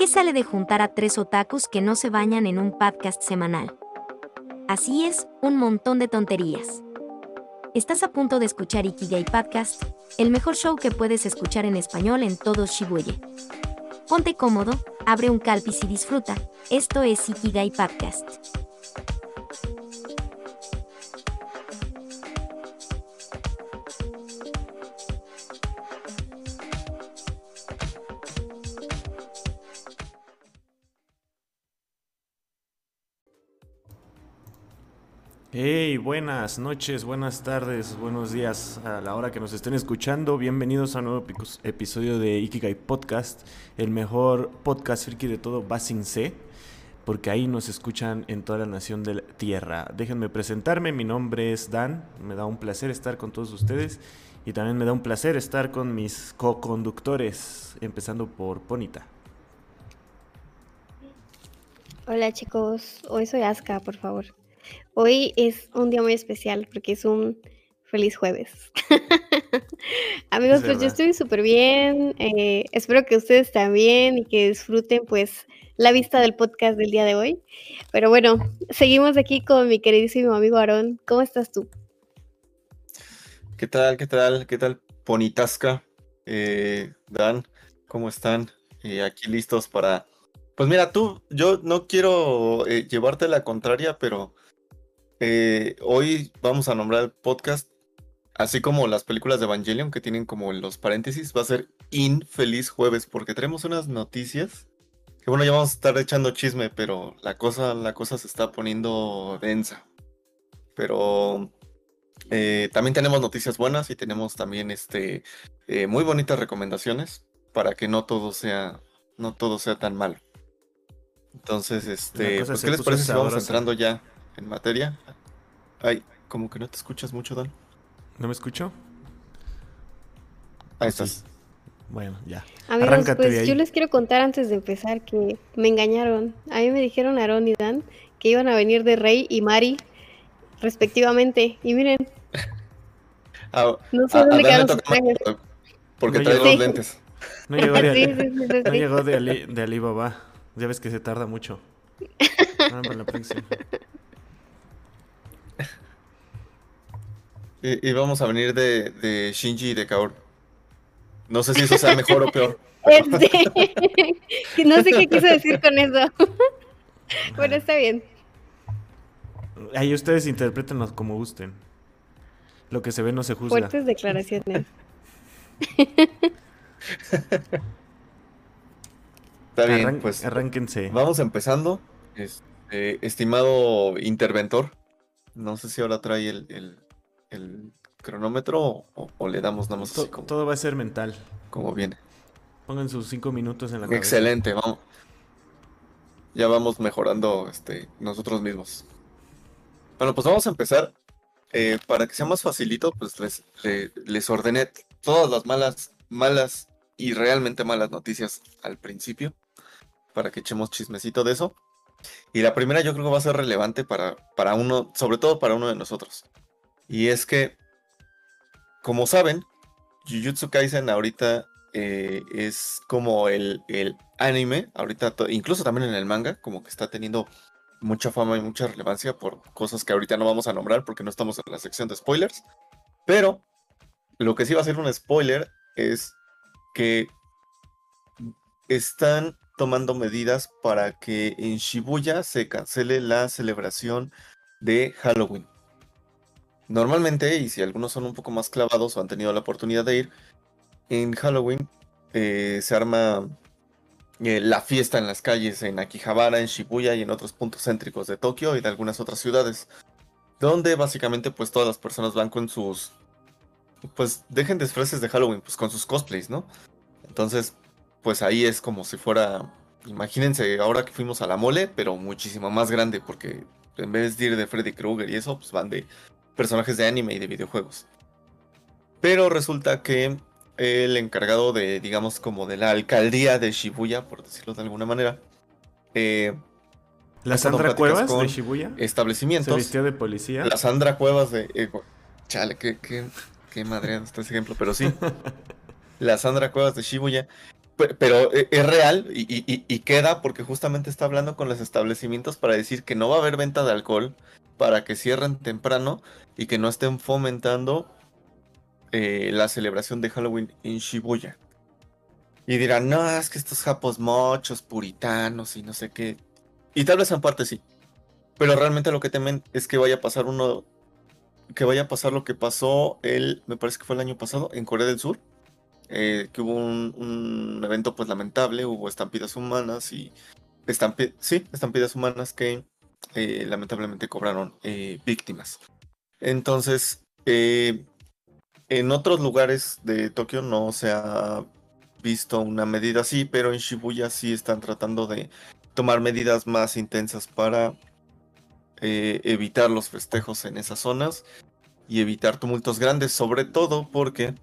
¿Qué sale de juntar a tres otakus que no se bañan en un podcast semanal? Así es, un montón de tonterías. Estás a punto de escuchar Ikigai Podcast, el mejor show que puedes escuchar en español en todo Shibuya. Ponte cómodo, abre un calpis y disfruta. Esto es Ikigai Podcast. Hey, buenas noches, buenas tardes, buenos días a la hora que nos estén escuchando. Bienvenidos a un nuevo episodio de Ikigai Podcast, el mejor podcast friki de todo Basin C, porque ahí nos escuchan en toda la nación de la tierra. Déjenme presentarme, mi nombre es Dan, me da un placer estar con todos ustedes y también me da un placer estar con mis co-conductores, empezando por Ponita. Hola chicos, hoy soy Aska, por favor. Hoy es un día muy especial porque es un feliz jueves. Amigos, pues yo estoy súper bien. Eh, espero que ustedes también y que disfruten pues la vista del podcast del día de hoy. Pero bueno, seguimos aquí con mi queridísimo amigo Aarón. ¿Cómo estás tú? ¿Qué tal? ¿Qué tal? ¿Qué tal? Ponitasca, eh, Dan, ¿cómo están? Eh, aquí listos para... Pues mira, tú, yo no quiero llevarte la contraria, pero eh, hoy vamos a nombrar el podcast, así como las películas de Evangelion que tienen como los paréntesis, va a ser Infeliz Jueves, porque tenemos unas noticias que bueno, ya vamos a estar echando chisme, pero la cosa, la cosa se está poniendo densa. Pero eh, también tenemos noticias buenas y tenemos también este eh, muy bonitas recomendaciones para que no todo sea, no todo sea tan malo. Entonces, este, pues, ¿qué les parece si vamos entrando ya en materia. Ay, como que no te escuchas mucho, Dan. ¿No me escucho? Ahí estás. Bueno, ya. Amigos, pues yo les quiero contar antes de empezar que me engañaron. A mí me dijeron Aaron y Dan que iban a venir de Rey y Mari, respectivamente. Y miren. Ah, no sé dónde quedaron sus Porque trae dos lentes. No llegó de, sí, no llegó de, Ali, de Alibaba. Ya ves que se tarda mucho. Ah, la próxima. Y, vamos a venir de, de, Shinji y de Kaoru. No sé si eso sea mejor o peor. Este, no sé qué quiso decir con eso. bueno, está bien. Ahí ustedes interpretenlos como gusten. Lo que se ve no se juzga. Fuertes declaraciones. Está bien, pues. Arránquense. Vamos empezando. Este, estimado interventor. No sé si ahora trae el, el cronómetro o, le damos nada más Todo va a ser mental. Como viene. Pongan sus cinco minutos en la Excelente, vamos. Ya vamos mejorando este, nosotros mismos. Bueno, pues vamos a empezar. Eh, para que sea más facilito, pues les, les, ordené todas las malas, malas y realmente malas noticias al principio. Para que echemos chismecito de eso. Y la primera yo creo que va a ser relevante para, para uno, sobre todo para uno de nosotros. Y es que, como saben, Jujutsu Kaisen ahorita eh, es como el, el, anime, ahorita, incluso también en el manga, como que está teniendo mucha fama y mucha relevancia por cosas que ahorita no vamos a nombrar porque no estamos en la sección de spoilers. Pero lo que sí va a ser un spoiler es que están tomando medidas para que en Shibuya se cancele la celebración de Halloween. Normalmente, y si algunos son un poco más clavados o han tenido la oportunidad de ir, en Halloween eh, se arma eh, la fiesta en las calles en Akihabara, en Shibuya y en otros puntos céntricos de Tokio y de algunas otras ciudades, donde básicamente pues todas las personas van con sus, pues dejen disfraces de Halloween, pues con sus cosplays, ¿no? Entonces, pues ahí es como si fuera, imagínense ahora que fuimos a la mole, pero muchísimo más grande, porque en vez de ir de Freddy Krueger y eso, pues van de personajes de anime y de videojuegos. Pero resulta que el encargado de, digamos, como de la alcaldía de Shibuya, por decirlo de alguna manera, eh, ¿La Sandra Cuevas de Shibuya? Establecimientos. ¿Se vistió de policía? La Sandra Cuevas de. Eh, chale, qué, qué, qué madre está ese ejemplo, pero sí. la Sandra Cuevas de Shibuya, pero e, es real y, queda porque justamente está hablando con los establecimientos para decir que no va a haber venta de alcohol, para que cierren temprano y que no estén fomentando eh, la celebración de Halloween en Shibuya. Y dirán, no, es que estos japos mochos, puritanos y no sé qué. Y tal vez en parte sí. Pero realmente lo que temen es que vaya a pasar uno. Que vaya a pasar lo que pasó el. Me parece que fue el año pasado en Corea del Sur eh, que hubo un, evento pues lamentable, hubo estampidas humanas y sí, estampidas humanas que eh, lamentablemente cobraron eh, víctimas. Entonces, en otros lugares de Tokio no se ha visto una medida así, pero en Shibuya sí están tratando de tomar medidas más intensas para evitar los festejos en esas zonas y evitar tumultos grandes, sobre todo porque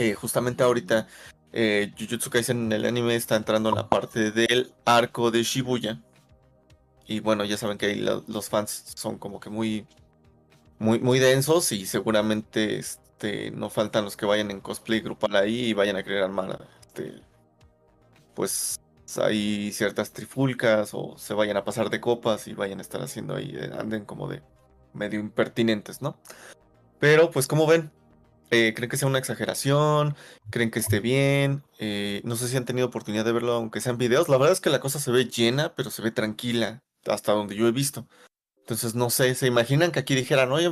eh, justamente ahorita eh, Jujutsu Kaisen en el anime está entrando en la parte del arco de Shibuya. Y bueno, ya saben que ahí los fans son como que muy, muy, muy densos y seguramente este, no faltan los que vayan en cosplay grupal ahí y vayan a querer armar este, pues hay ciertas trifulcas o se vayan a pasar de copas y vayan a estar haciendo ahí, eh, anden como de medio impertinentes, ¿no? Pero pues como ven, eh, ¿Creen que sea una exageración? ¿Creen que esté bien? Eh, no sé si han tenido oportunidad de verlo, aunque sean videos. La verdad es que la cosa se ve llena, pero se ve tranquila, hasta donde yo he visto. Entonces, no sé, ¿se imaginan que aquí dijeran, oye,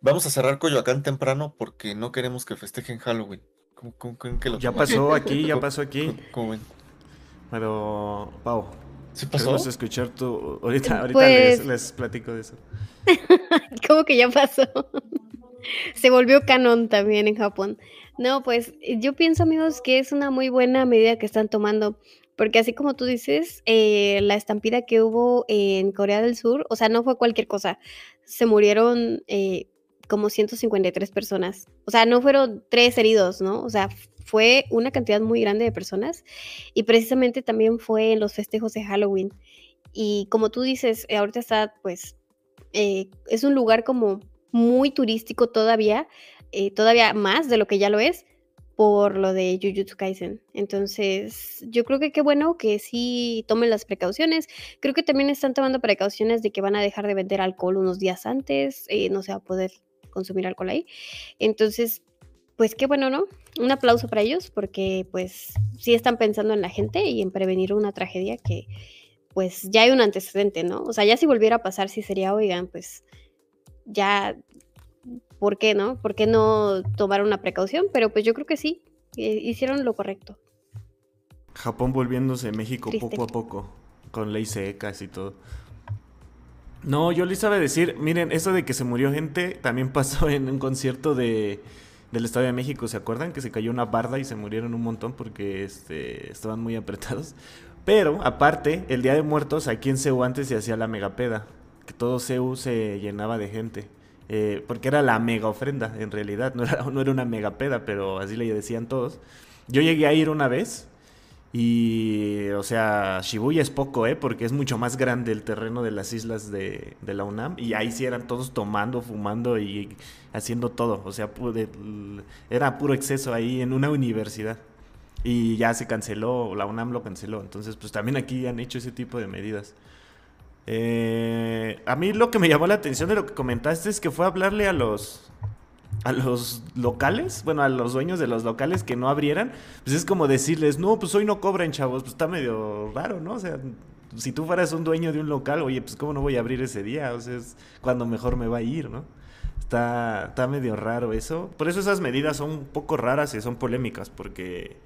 vamos a cerrar Coyoacán temprano porque no queremos que festejen Halloween? ¿Cómo, creen que lo Ya pasó aquí, ya pasó aquí. ¿Cómo, ven? Pero, Pau, ¿Sí pasó? Queremos escuchar tu... Ahorita, ahorita pues les platico de eso. ¿Cómo que ya pasó? Se volvió canon también en Japón. No, pues yo pienso, amigos, que es una muy buena medida que están tomando. Porque así como tú dices, eh, la estampida que hubo en Corea del Sur, o sea, no fue cualquier cosa. Se murieron eh, como 153 personas. O sea, no fueron tres heridos, ¿no? O sea, fue una cantidad muy grande de personas. Y precisamente también fue en los festejos de Halloween. Y como tú dices, ahorita está, pues, eh, es un lugar como muy turístico todavía, eh, todavía más de lo que ya lo es, por lo de Jujutsu Kaisen. Entonces, yo creo que qué bueno que sí tomen las precauciones. Creo que también están tomando precauciones de que van a dejar de vender alcohol unos días antes, eh, no se va a poder consumir alcohol ahí. Entonces, pues qué bueno, ¿no? Un aplauso para ellos porque pues sí están pensando en la gente y en prevenir una tragedia que pues ya hay un antecedente, ¿no? O sea, ya si volviera a pasar, sí sería, oigan, pues ya, ¿por qué no? ¿Por qué no tomar una precaución? Pero pues yo creo que sí, eh, hicieron lo correcto. Japón volviéndose México poco a poco, con ley secas y todo. No, yo les iba a decir, miren, eso de que se murió gente también pasó en un concierto de, del Estadio de México, ¿se acuerdan? Que se cayó una barda y se murieron un montón porque este, estaban muy apretados. Pero, aparte, el Día de Muertos, aquí en Ceú antes se hacía la megapeda que todo CEU se llenaba de gente. Eh, porque era la mega ofrenda, en realidad. No era, no era una mega peda, pero así le decían todos. Yo llegué a ir una vez y, o sea, Shibuya es poco, ¿eh? Porque es mucho más grande el terreno de las islas de, de la UNAM. Y ahí sí eran todos tomando, fumando y haciendo todo. O sea, era puro exceso ahí en una universidad. Y ya se canceló, la UNAM lo canceló. Entonces, pues también aquí han hecho ese tipo de medidas. Eh, a mí lo que me llamó la atención de lo que comentaste es que fue hablarle a los a los locales, bueno, a los dueños de los locales que no abrieran, pues es como decirles, no, pues hoy no cobran, chavos, pues está medio raro, ¿no? O sea, si tú fueras un dueño de un local, oye, pues cómo no voy a abrir ese día, o sea, es cuando mejor me va a ir, ¿no? Está, está medio raro eso. Por eso esas medidas son un poco raras y son polémicas, porque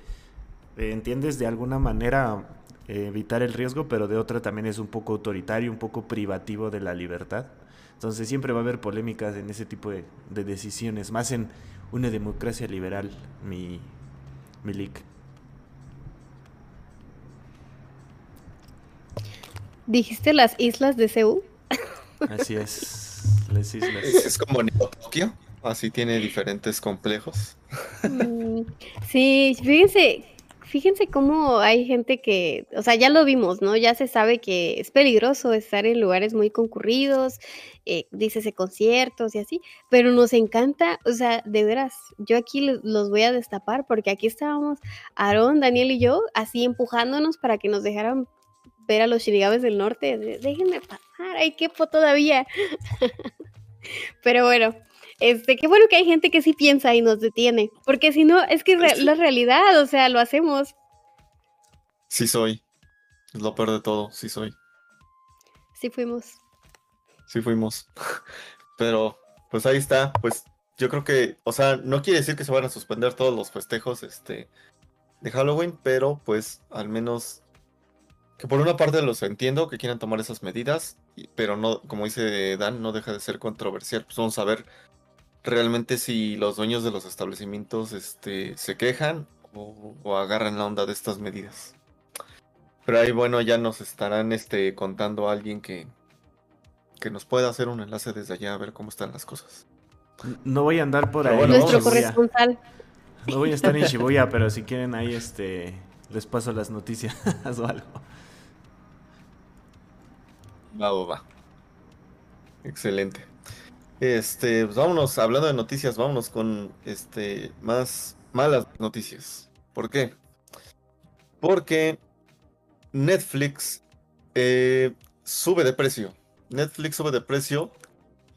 eh, entiendes de alguna manera evitar el riesgo, pero de otra también es un poco autoritario, un poco privativo de la libertad. Entonces siempre va a haber polémicas en ese tipo de, decisiones, más en una democracia liberal, mi, mi leak. ¿Dijiste las islas de Seúl? Así es, las islas. Es, como Tokio, así tiene diferentes complejos. Mm, sí, fíjense, fíjense cómo hay gente que, o sea, ya lo vimos, ¿no? Ya se sabe que es peligroso estar en lugares muy concurridos, eh, dícese conciertos y así, pero nos encanta, o sea, de veras, yo aquí los voy a destapar porque aquí estábamos, Aarón, Daniel y yo, así empujándonos para que nos dejaran ver a los shirigabes del norte. Déjenme pasar, hay quepo todavía. pero bueno, este, qué bueno que hay gente que sí piensa y nos detiene, porque si no, es que la realidad, o sea, lo hacemos. Sí soy. Es lo peor de todo, sí soy. Sí fuimos. Sí fuimos. Pero, pues ahí está. Pues yo creo que, o sea, no quiere decir que se van a suspender todos los festejos este, de Halloween, pero pues al menos que por una parte los entiendo que quieran tomar esas medidas, pero no, como dice Dan, no deja de ser controversial. Pues vamos a ver realmente si los dueños de los establecimientos este, se quejan o, agarran la onda de estas medidas. Pero ahí, bueno, ya nos estarán este, contando a alguien que, que nos pueda hacer un enlace desde allá a ver cómo están las cosas. No voy a andar por ahí. Nuestro corresponsal. No voy a estar en Shibuya, pero si quieren ahí este les paso las noticias o algo. Va, va, va. Excelente. Este, pues vámonos, hablando de noticias, vámonos con este más malas noticias. ¿Por qué? Porque Netflix eh, sube de precio. Netflix sube de precio.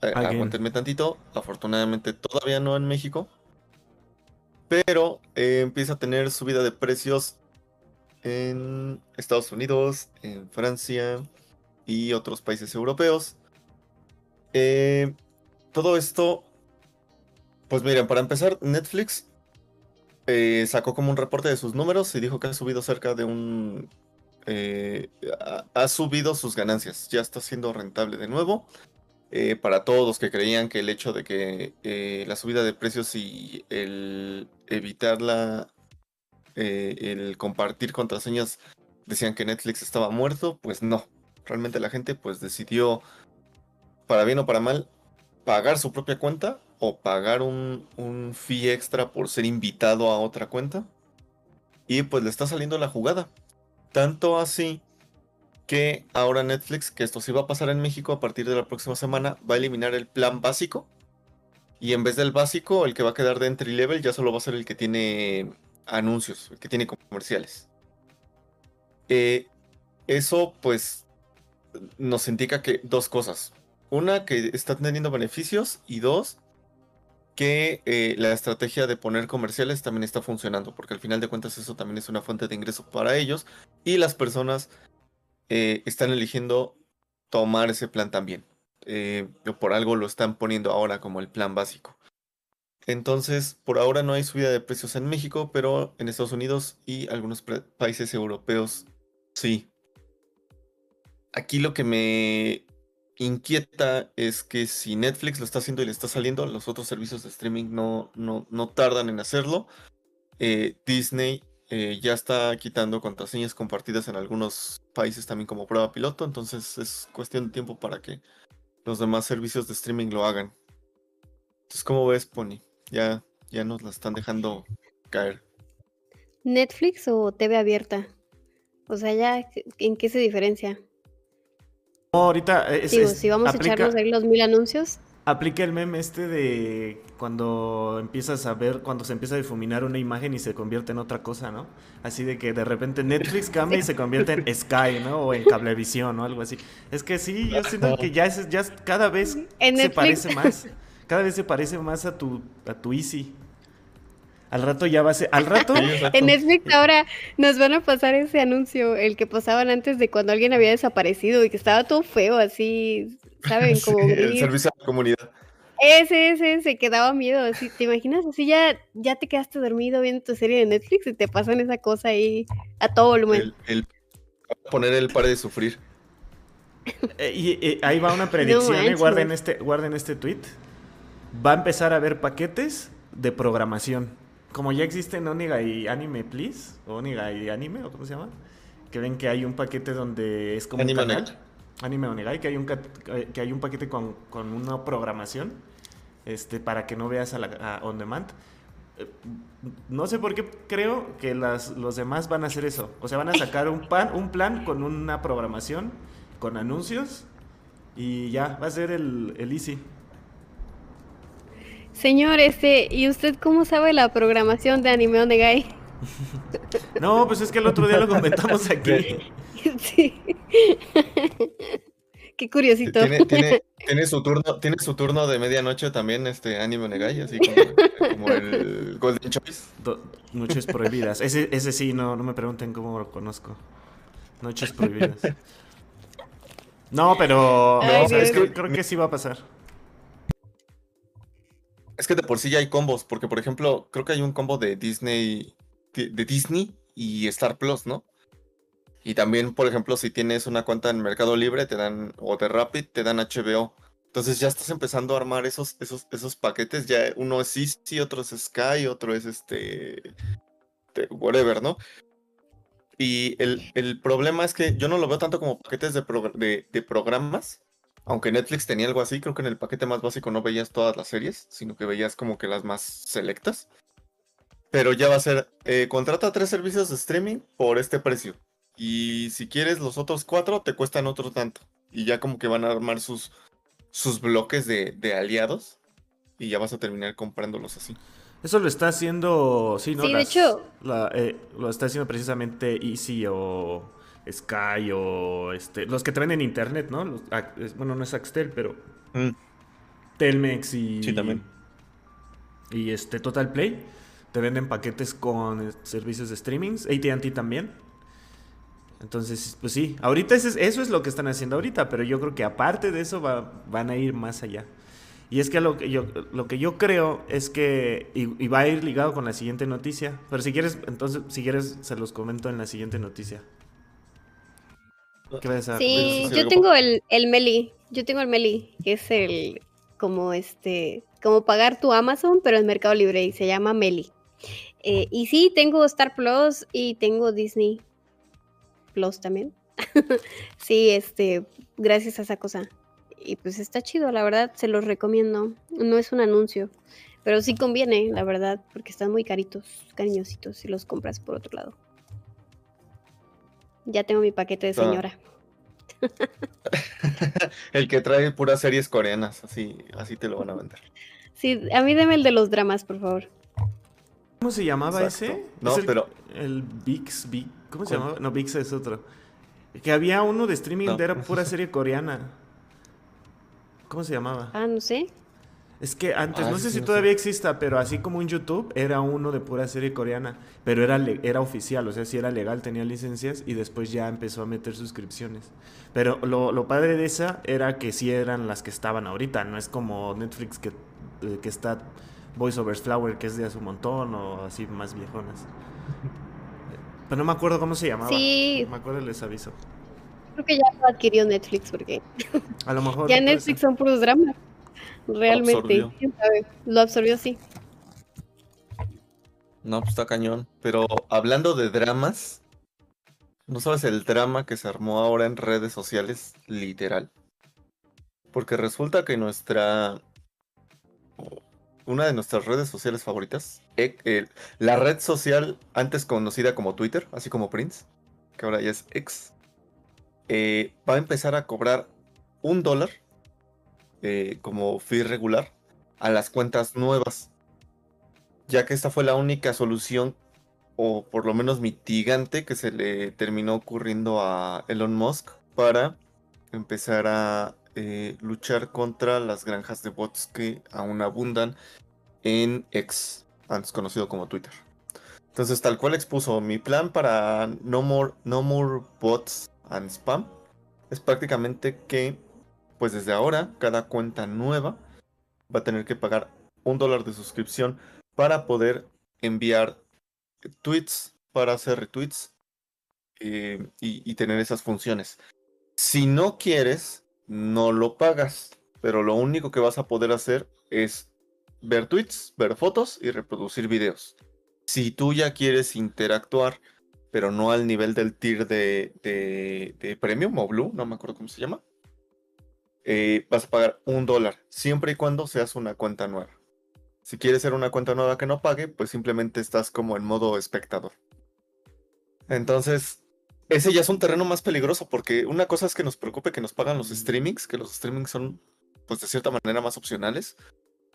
Eh, aguantenme tantito. Afortunadamente todavía no en México. Pero eh, empieza a tener subida de precios en Estados Unidos, en Francia y otros países europeos. Eh, todo esto, pues miren, para empezar, Netflix eh, sacó como un reporte de sus números y dijo que ha subido cerca de un... Eh, ha, subido sus ganancias, ya está siendo rentable de nuevo. Eh, para todos los que creían que el hecho de que la subida de precios y el evitar la, el compartir contraseñas decían que Netflix estaba muerto, pues no. Realmente la gente pues decidió, para bien o para mal, pagar su propia cuenta o pagar un, un fee extra por ser invitado a otra cuenta. Y pues le está saliendo la jugada. Tanto así que ahora Netflix, que esto sí va a pasar en México a partir de la próxima semana, va a eliminar el plan básico. Y en vez del básico, el que va a quedar de entry level ya solo va a ser el que tiene anuncios, el que tiene comerciales. Eh, eso pues nos indica que dos cosas. Una, que está teniendo beneficios y dos, que eh, la estrategia de poner comerciales también está funcionando, porque al final de cuentas eso también es una fuente de ingreso para ellos y las personas eh, están eligiendo tomar ese plan también. Eh, por algo lo están poniendo ahora como el plan básico. Entonces, por ahora no hay subida de precios en México, pero en Estados Unidos y algunos países europeos sí. Aquí lo que me inquieta es que si Netflix lo está haciendo y le está saliendo, los otros servicios de streaming no, no, no tardan en hacerlo. Eh, Disney eh, ya está quitando contraseñas compartidas en algunos países también como prueba piloto, entonces es cuestión de tiempo para que los demás servicios de streaming lo hagan. Entonces, ¿cómo ves, Pony? Ya, ya nos la están dejando caer. ¿Netflix o TV abierta? O sea, ya, ¿en qué se diferencia? No, ahorita. Es, Digo, si vamos a echarnos ahí los mil anuncios. Aplica el meme este de cuando empiezas a ver, cuando se empieza a difuminar una imagen y se convierte en otra cosa, ¿no? Así de que de repente Netflix cambia y se convierte en Sky, ¿no? O en Cablevisión o algo así. Es que sí, yo siento que ya, es, ya cada vez se parece más. Cada vez se parece más a tu, a tu Easy. Al rato ya va a ser. Al rato. en Netflix ahora nos van a pasar ese anuncio, el que pasaban antes de cuando alguien había desaparecido y que estaba todo feo, así, ¿saben? Como el servicio a la comunidad. Ese, ese, ese que daba miedo. Así, ¿Te imaginas? Así ya, ya te quedaste dormido viendo tu serie de Netflix y te pasan esa cosa ahí a todo volumen. El, poner el par de sufrir. Eh, y, ahí va una predicción, eh, guarden, este, guarden este tweet. Va a empezar a haber paquetes de programación como ya existen Oniga y Anime Please, o Oniga y Anime, o cómo se llama, que ven que hay un paquete donde es como Anime un canal, Anime Oniga, y que hay un, que hay un paquete con, con una programación este, para que no veas a, la, on demand. eh, no sé por qué creo que las, los demás van a hacer eso. O sea, van a sacar un, pan, un plan con una programación, con anuncios, y ya, va a ser el, el easy. Señor, este, ¿y usted cómo sabe la programación de Anime Onegai? No, pues es que el otro día lo comentamos aquí. Sí. Qué curiosito. ¿Tiene, su turno, tiene su turno de medianoche también, este Anime Onegai, así como, el Golden Choice. noches prohibidas. Ese, ese sí, no, no me pregunten cómo lo conozco. Noches prohibidas. No, pero creo que sí va a pasar. Es que de por sí ya hay combos, porque por ejemplo, creo que hay un combo de Disney, de Disney y Star Plus, ¿no? Y también, por ejemplo, si tienes una cuenta en Mercado Libre, te dan, o de Rapid, te dan HBO. Entonces ya estás empezando a armar esos, esos, esos paquetes. Ya uno es Easy, otro es Sky, otro es este. whatever, ¿no? Y el, problema es que yo no lo veo tanto como paquetes de, de programas, aunque Netflix tenía algo así, creo que en el paquete más básico no veías todas las series, sino que veías como que las más selectas. Pero ya va a ser, eh, contrata tres servicios de streaming por este precio. Y si quieres los otros cuatro, te cuestan otro tanto. Y ya como que van a armar sus, sus bloques de, aliados. Y ya vas a terminar comprándolos así. Eso lo está haciendo, sí, ¿no? Sí, de hecho. Eh, lo está haciendo precisamente Easy o Sky o este, los que traen en internet, ¿no? bueno, no es Axtel, pero mm. Telmex y sí, también. y este Total Play te venden paquetes con eh, servicios de streamings, AT&T también. Entonces, pues sí, ahorita eso es, lo que están haciendo ahorita, pero yo creo que aparte de eso van a ir más allá. Y es que lo que yo, lo que yo creo es que, y, va a ir ligado con la siguiente noticia, pero si quieres, entonces, si quieres, se los comento en la siguiente noticia. Sí, yo tengo el, el Meli, yo tengo el Meli, que es el, como este, como pagar tu Amazon, pero en Mercado Libre, y se llama Meli. Eh, y sí, tengo Star Plus y tengo Disney Plus también. sí, este, gracias a esa cosa. Y pues está chido, la verdad, se los recomiendo. No es un anuncio, pero sí conviene, la verdad, porque están muy caritos, cariñositos si los compras por otro lado. Ya tengo mi paquete de señora. el que trae puras series coreanas, así, así te lo van a vender. Sí, a mí deme el de los dramas, por favor. ¿Cómo se llamaba ese? No, pero. El VIX, ¿cómo se llamaba? No, VIX es otro. Que había uno de streaming de era pura serie coreana. ¿Cómo se llamaba? Ah, no sé. Es que antes, ah, no sé si todavía exista, pero así como en YouTube, era uno de pura serie coreana. Pero era, era oficial, o sea, si era legal, tenía licencias y después ya empezó a meter suscripciones. Pero lo, padre de esa era que sí eran las que estaban ahorita, no es como Netflix que, eh, que está Voice Over Flower, que es de hace un montón, o así más viejonas. Pero no me acuerdo cómo se llamaba. Sí. me acuerdo, les aviso. Creo que ya lo adquirió Netflix porque. A lo mejor. ya Netflix son puros dramas. Realmente, quién sabe, lo absorbió así. No, pues está cañón. Pero hablando de dramas, ¿no sabes el drama que se armó ahora en redes sociales? Literal. Porque resulta que nuestra. Una de nuestras redes sociales favoritas, e, la red social antes conocida como Twitter, así como Prince, que ahora ya es X, eh, va a empezar a cobrar un dólar eh, como fee regular a las cuentas nuevas, ya que esta fue la única solución o por lo menos mitigante que se le terminó ocurriendo a Elon Musk para empezar a eh, luchar contra las granjas de bots que aún abundan en X, antes conocido como Twitter. Entonces, tal cual expuso mi plan para No More, no more Bots and Spam, es prácticamente que pues desde ahora cada cuenta nueva va a tener que pagar un dólar de suscripción para poder enviar tweets, para hacer retweets eh, y, tener esas funciones. Si no quieres, no lo pagas, pero lo único que vas a poder hacer es ver tweets, ver fotos y reproducir videos. Si tú ya quieres interactuar, pero no al nivel del tier de, de, de Premium o Blue, no me acuerdo cómo se llama, eh, vas a pagar un dólar, siempre y cuando seas una cuenta nueva. Si quieres ser una cuenta nueva que no pague, pues simplemente estás como en modo espectador. Entonces, ese ya es un terreno más peligroso porque una cosa es que nos preocupe que nos pagan los streamings, que los streamings son, pues de cierta manera, más opcionales.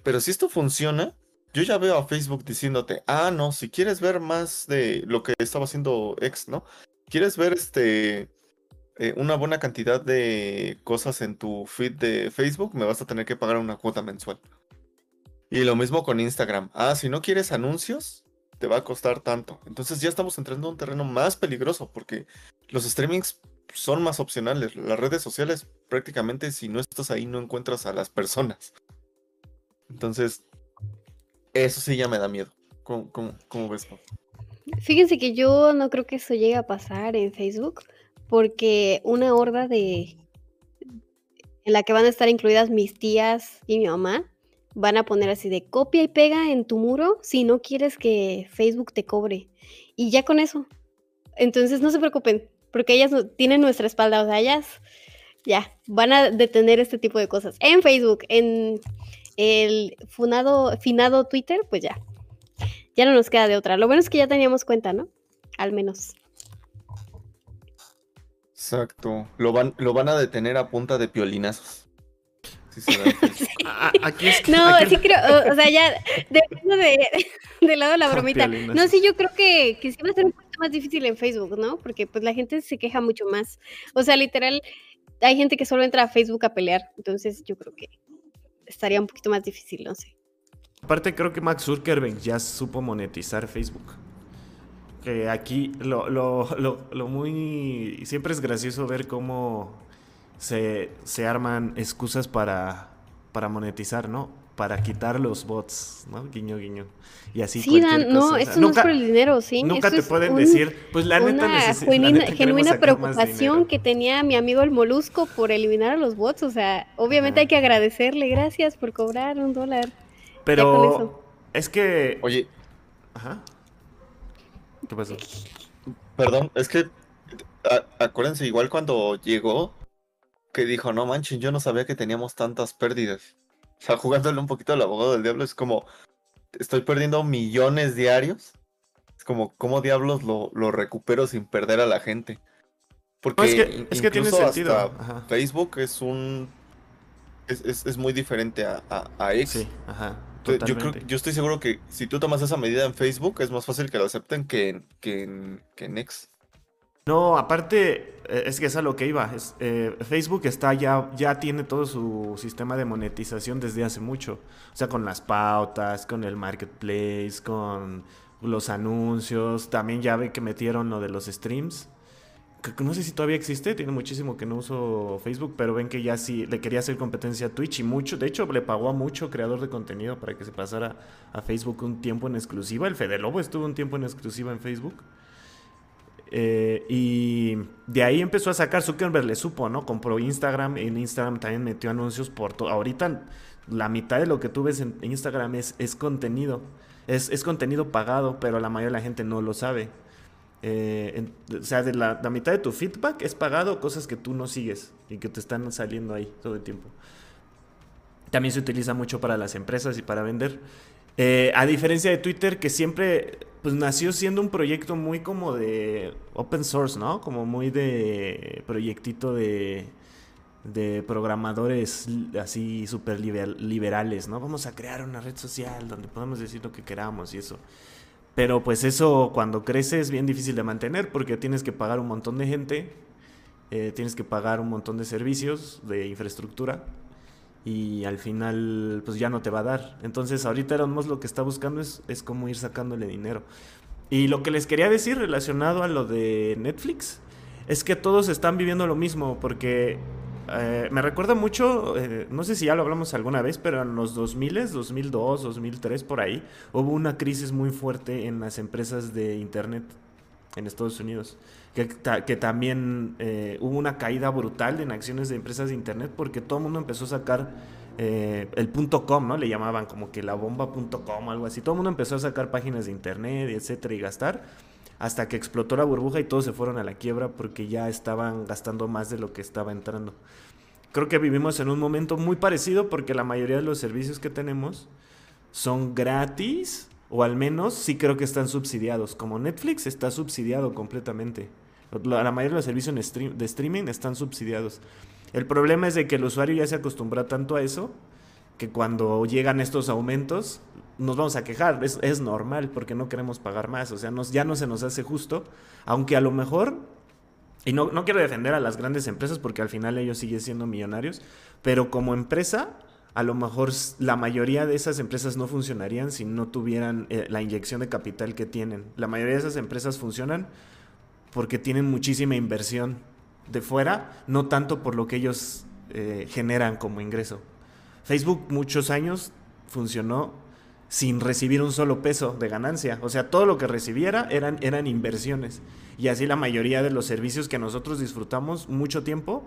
Pero si esto funciona, yo ya veo a Facebook diciéndote, ah, no, si quieres ver más de lo que estaba haciendo X, ¿no? ¿Quieres ver este eh, una buena cantidad de cosas en tu feed de Facebook? Me vas a tener que pagar una cuota mensual. Y lo mismo con Instagram. Ah, si no quieres anuncios, te va a costar tanto. Entonces ya estamos entrando en un terreno más peligroso porque los streamings son más opcionales. Las redes sociales prácticamente si no estás ahí no encuentras a las personas. Entonces, eso sí ya me da miedo. ¿Cómo, cómo, ves? Fíjense que yo no creo que eso llegue a pasar en Facebook, porque una horda de en la que van a estar incluidas mis tías y mi mamá, van a poner así de copia y pega en tu muro si no quieres que Facebook te cobre. Y ya con eso. Entonces no se preocupen, porque ellas tienen nuestra espalda, o sea, ellas ya van a detener este tipo de cosas. En Facebook, en el funado, finado Twitter, pues ya. Ya no nos queda de otra. Lo bueno es que ya teníamos cuenta, ¿no? Al menos. Exacto. Lo van, lo van a detener a punta de piolinazos. no, sí creo, o, sea, ya depende de, del lado de la bromita. No, sí, yo creo que, que sí va a ser un poquito más difícil en Facebook, ¿no? Porque pues la gente se queja mucho más. O sea, literal, hay gente que solo entra a Facebook a pelear. Entonces yo creo que estaría un poquito más difícil, no sé. Aparte creo que Max Zuckerberg ya supo monetizar Facebook. Que aquí lo, lo, lo, muy... Siempre es gracioso ver cómo se, se arman excusas para, para monetizar, ¿no? Para quitar los bots, ¿no? Guiño, guiño. Y así sí, Dan, no, eso no es por el dinero, ¿sí? Nunca te pueden decir, pues la neta Una genuina, genuina preocupación que tenía mi amigo el Molusco por eliminar a los bots, o sea, obviamente hay que agradecerle, gracias por cobrar un dólar. Pero es que... Oye. Ajá. ¿Qué pasó? Perdón, es que acuérdense, igual cuando llegó, que dijo, no manchen, yo no sabía que teníamos tantas pérdidas. O sea, jugándole un poquito al abogado del diablo, es como, estoy perdiendo millones diarios. Es como, ¿cómo diablos lo, recupero sin perder a la gente? Porque es que, tiene sentido. Facebook es un. Es, muy diferente a, a, X. Sí, ajá. Yo, creo, yo estoy seguro que si tú tomas esa medida en Facebook, es más fácil que lo acepten que en, que en, que en X. No, aparte, eh, es que es a lo que iba. Eh, Facebook está ya, ya tiene todo su sistema de monetización desde hace mucho. O sea, con las pautas, con el marketplace, con los anuncios. También ya ve que metieron lo de los streams. No sé si todavía existe, tiene muchísimo que no uso Facebook, pero ven que ya sí le quería hacer competencia a Twitch y mucho. De hecho, le pagó a mucho creador de contenido para que se pasara a Facebook un tiempo en exclusiva. El Fede Lobo estuvo un tiempo en exclusiva en Facebook. Eh, y de ahí empezó a sacar, Zuckerberg le supo, ¿no? Compró Instagram, en Instagram también metió anuncios por todo. Ahorita la mitad de lo que tú ves en Instagram es, es contenido, es, es, contenido pagado, pero la mayoría de la gente no lo sabe. Eh, o sea, de la, mitad de tu feedback es pagado, cosas que tú no sigues y que te están saliendo ahí todo el tiempo. También se utiliza mucho para las empresas y para vender. Eh, a diferencia de Twitter, que siempre pues nació siendo un proyecto muy como de open source, ¿no? Como muy de proyectito de, de programadores así súper liberales, ¿no? Vamos a crear una red social donde podemos decir lo que queramos y eso. Pero pues eso cuando crece es bien difícil de mantener porque tienes que pagar un montón de gente, eh, tienes que pagar un montón de servicios, de infraestructura y al final pues ya no te va a dar. Entonces ahorita Erasmus lo que está buscando es, es cómo ir sacándole dinero. Y lo que les quería decir relacionado a lo de Netflix es que todos están viviendo lo mismo porque eh, me recuerda mucho, eh, no sé si ya lo hablamos alguna vez, pero en los 2000, 2002, 2003 por ahí, hubo una crisis muy fuerte en las empresas de Internet en Estados Unidos que, también eh, hubo una caída brutal en acciones de empresas de Internet porque todo el mundo empezó a sacar eh, el punto .com, ¿no? Le llamaban como que la bomba.com, algo así. Todo el mundo empezó a sacar páginas de Internet, etcétera, y gastar hasta que explotó la burbuja y todos se fueron a la quiebra porque ya estaban gastando más de lo que estaba entrando. Creo que vivimos en un momento muy parecido porque la mayoría de los servicios que tenemos son gratis o al menos sí creo que están subsidiados. Como Netflix está subsidiado completamente. La mayoría de los servicios de streaming están subsidiados. El problema es de que el usuario ya se acostumbra tanto a eso que cuando llegan estos aumentos nos vamos a quejar. Es, normal porque no queremos pagar más. O sea, nos, ya no se nos hace justo. Aunque a lo mejor, y no, no quiero defender a las grandes empresas porque al final ellos siguen siendo millonarios, pero como empresa a lo mejor la mayoría de esas empresas no funcionarían si no tuvieran eh, la inyección de capital que tienen. La mayoría de esas empresas funcionan porque tienen muchísima inversión de fuera, no tanto por lo que ellos eh, generan como ingreso. Facebook muchos años funcionó sin recibir un solo peso de ganancia. O sea, todo lo que recibiera eran, eran inversiones. Y así la mayoría de los servicios que nosotros disfrutamos mucho tiempo